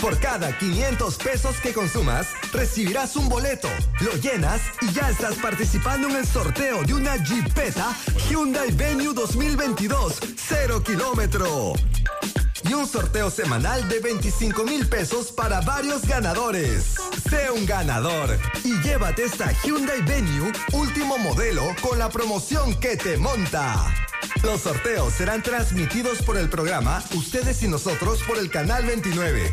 Por cada 500 pesos que consumas, recibirás un boleto, lo llenas y ya estás participando en el sorteo de una Jeepeta Hyundai Venue 2022, cero kilómetro. y un sorteo semanal de 25 mil pesos para varios ganadores. Sé un ganador y llévate esta Hyundai Venue último modelo con la promoción que te monta. Los sorteos serán transmitidos por el programa Ustedes y nosotros por el canal 29,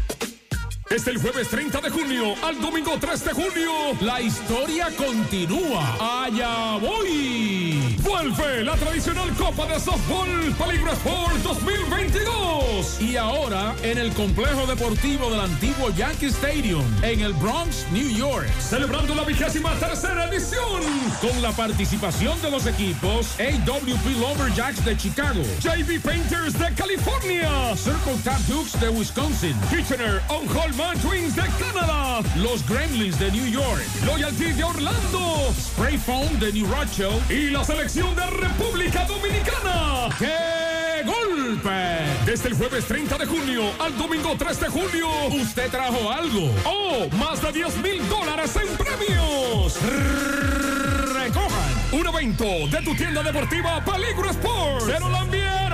Es el jueves 30 de junio al domingo 3 de junio. La historia continúa. Allá voy. Vuelve la tradicional Copa de Softball Peligro Sport 2022. Y ahora en el complejo deportivo del antiguo Yankee Stadium en el Bronx, New York. Celebrando la vigésima tercera edición. Con la participación de los equipos AWP Lumberjacks de Chicago, JV Painters de California, Circle Tap Dukes de Wisconsin, Kitchener On Twins de Canadá, los Gremlins de New York, Loyalty de Orlando, Spray Foam de New Rochelle y la selección de República Dominicana. ¡Qué golpe! Desde el jueves 30 de junio al domingo 3 de junio, usted trajo algo. ¡Oh! Más de 10 mil dólares en premios. Recojan un evento de tu tienda deportiva Peligro Sports. Se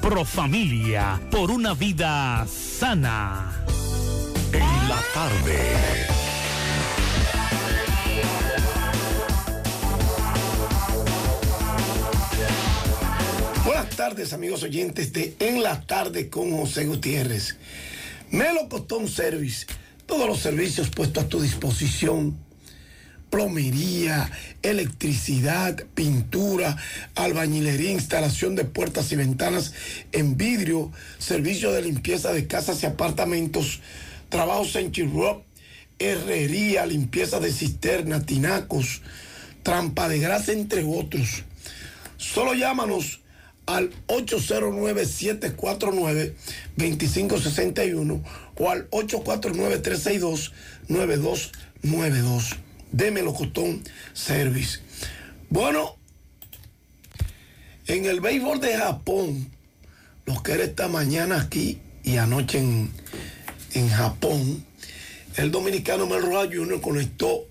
Profamilia. Por una vida sana. En la tarde. Buenas tardes, amigos oyentes de En la Tarde con José Gutiérrez. Costón Service, todos los servicios puestos a tu disposición. Plomería, electricidad, pintura, albañilería, instalación de puertas y ventanas en vidrio, servicio de limpieza de casas y apartamentos, trabajos en chirrup, herrería, limpieza de cisterna, tinacos, trampa de grasa, entre otros. Solo llámanos al 809-749-2561 o al 849-362-9292. Démelo Costón Service. Bueno, en el béisbol de Japón, los que era esta mañana aquí y anoche en, en Japón, el dominicano Mel Rojas Jr. conectó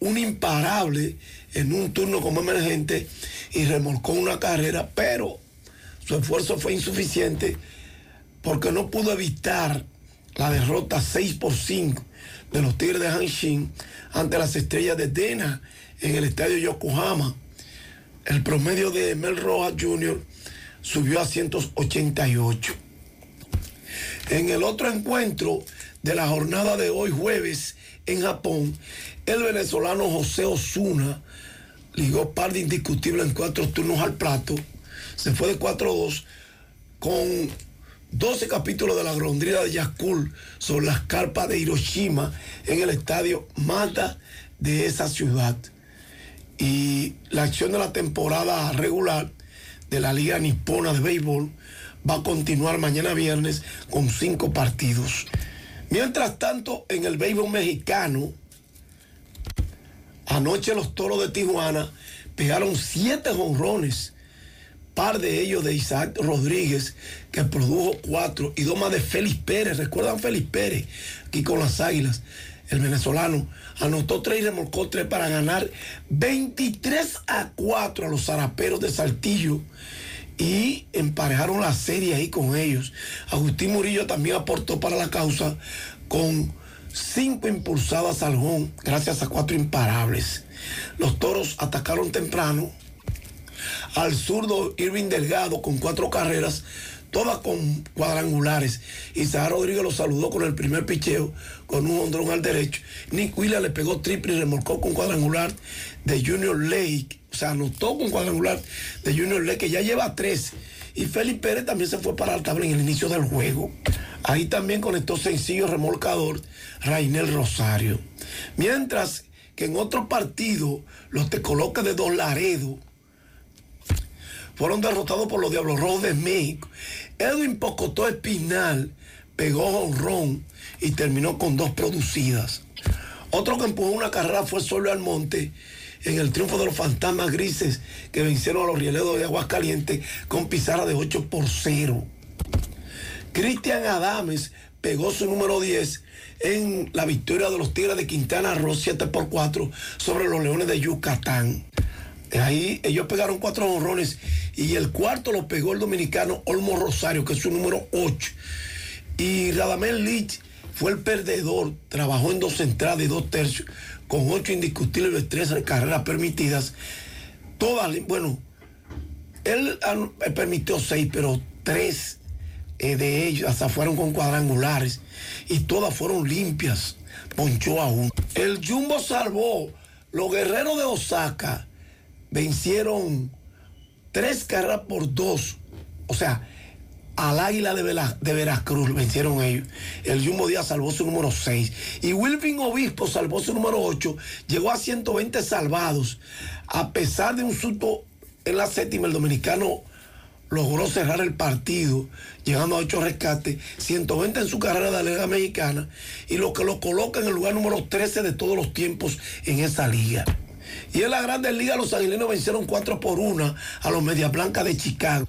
un imparable en un turno como emergente y remolcó una carrera, pero su esfuerzo fue insuficiente porque no pudo evitar la derrota 6 por 5 de los Tigres de Hanshin ante las estrellas de Dena en el estadio Yokohama. El promedio de Mel Rojas Jr. subió a 188. En el otro encuentro de la jornada de hoy jueves en Japón, el venezolano José Osuna ligó par de indiscutible en cuatro turnos al plato. Se fue de 4-2 con 12 capítulos de la grondrina de Yakul sobre las carpas de Hiroshima en el estadio Mata de esa ciudad. Y la acción de la temporada regular de la Liga Nipona de Béisbol va a continuar mañana viernes con cinco partidos. Mientras tanto, en el béisbol mexicano, anoche los toros de Tijuana pegaron siete jonrones, par de ellos de Isaac Rodríguez, que produjo cuatro, y dos más de Félix Pérez. ¿Recuerdan Félix Pérez? Aquí con las águilas. El venezolano anotó tres y remolcó tres para ganar 23 a 4 a los zaraperos de Saltillo y emparejaron la serie ahí con ellos. Agustín Murillo también aportó para la causa con cinco impulsadas al gracias a cuatro imparables. Los toros atacaron temprano al zurdo Irving Delgado con cuatro carreras, todas con cuadrangulares. Isaac Rodríguez lo saludó con el primer picheo, con un hondrón al derecho. Nick Williams le pegó triple y remolcó con cuadrangular de Junior Lake. O sea, anotó con cuadrangular de Junior Lake, que ya lleva tres. Y Félix Pérez también se fue para la tabla en el inicio del juego. Ahí también conectó sencillo remolcador Rainel Rosario. Mientras que en otro partido, los te coloca de Don Laredo fueron derrotados por los Diablos Rojos de México. Edwin Pocotó Espinal pegó honrón y terminó con dos producidas. Otro que empujó una carrera fue Solo Almonte en el triunfo de los fantasmas grises que vencieron a los rieleros de Aguascalientes con pizarra de 8 por 0. Cristian Adames pegó su número 10 en la victoria de los Tigres de Quintana Roo 7 por 4 sobre los Leones de Yucatán. Ahí ellos pegaron cuatro honrones y el cuarto lo pegó el dominicano Olmo Rosario, que es su número 8. Y Radamel Lich fue el perdedor, trabajó en dos entradas y dos tercios, con ocho indiscutibles tres carreras permitidas. Todas, bueno, él ah, permitió seis, pero tres eh, de ellos hasta fueron con cuadrangulares y todas fueron limpias. Ponchó a uno. El Jumbo salvó. Los guerreros de Osaka vencieron tres carreras por dos. O sea, al Águila de, Veracruz vencieron ellos. El Jumbo Díaz salvó su número 6. Y Wilvin Obispo salvó su número 8. Llegó a 120 salvados. A pesar de un susto en la séptima, el dominicano logró cerrar el partido, llegando a 8 rescates, 120 en su carrera de la Liga Mexicana, y lo que lo coloca en el lugar número 13 de todos los tiempos en esa liga. Y en la Grandes Ligas los angelinos vencieron 4 por 1 a los Medias Blancas de Chicago.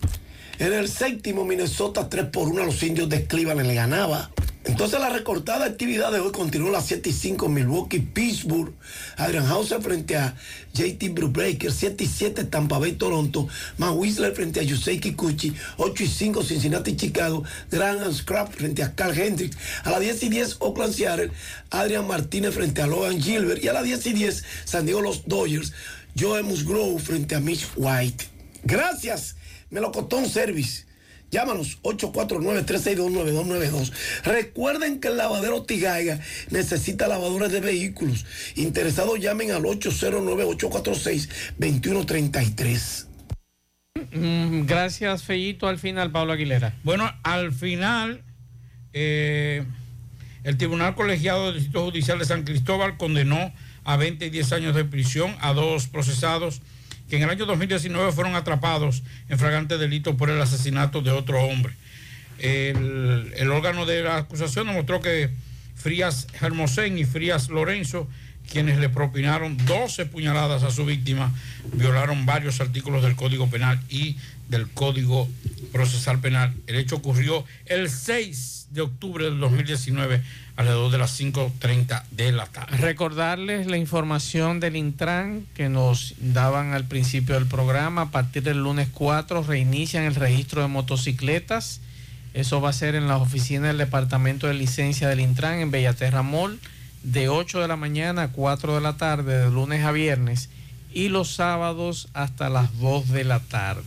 En el séptimo, Minnesota 3 por 1 a los indios de Cleveland le ganaba. Entonces la recortada actividad de hoy continuó a las 7 y 5 Milwaukee, Pittsburgh, Adrian Hauser frente a JT Brubaker, 7 y 7 Tampa Bay, Toronto, Matt Whistler frente a Yusei Kikuchi, 8 y 5 Cincinnati, Chicago, Graham Scrap frente a Carl Hendricks, a las 10 y 10 Oakland, Seattle, Adrian Martínez frente a Logan Gilbert y a las 10 y 10 San Diego Los Dodgers, Joe Musgrove frente a Mitch White. Gracias, Melocotón Service. Llámanos 849-362-9292. Recuerden que el lavadero Tigaiga necesita lavadores de vehículos. Interesados llamen al 809-846-2133. Mm, gracias, Fellito. Al final, Pablo Aguilera. Bueno, al final, eh, el Tribunal Colegiado del Distrito Judicial de San Cristóbal condenó a 20 y 10 años de prisión a dos procesados que en el año 2019 fueron atrapados en flagrante delito por el asesinato de otro hombre. El, el órgano de la acusación demostró que Frías Hermosén y Frías Lorenzo, quienes le propinaron 12 puñaladas a su víctima, violaron varios artículos del Código Penal y del Código Procesal Penal. El hecho ocurrió el 6 de octubre del 2019 alrededor de las 5.30 de la tarde. Recordarles la información del Intran que nos daban al principio del programa. A partir del lunes 4 reinician el registro de motocicletas. Eso va a ser en las oficinas del Departamento de Licencia del Intran en Bellaterra Mall de 8 de la mañana a 4 de la tarde, de lunes a viernes, y los sábados hasta las 2 de la tarde.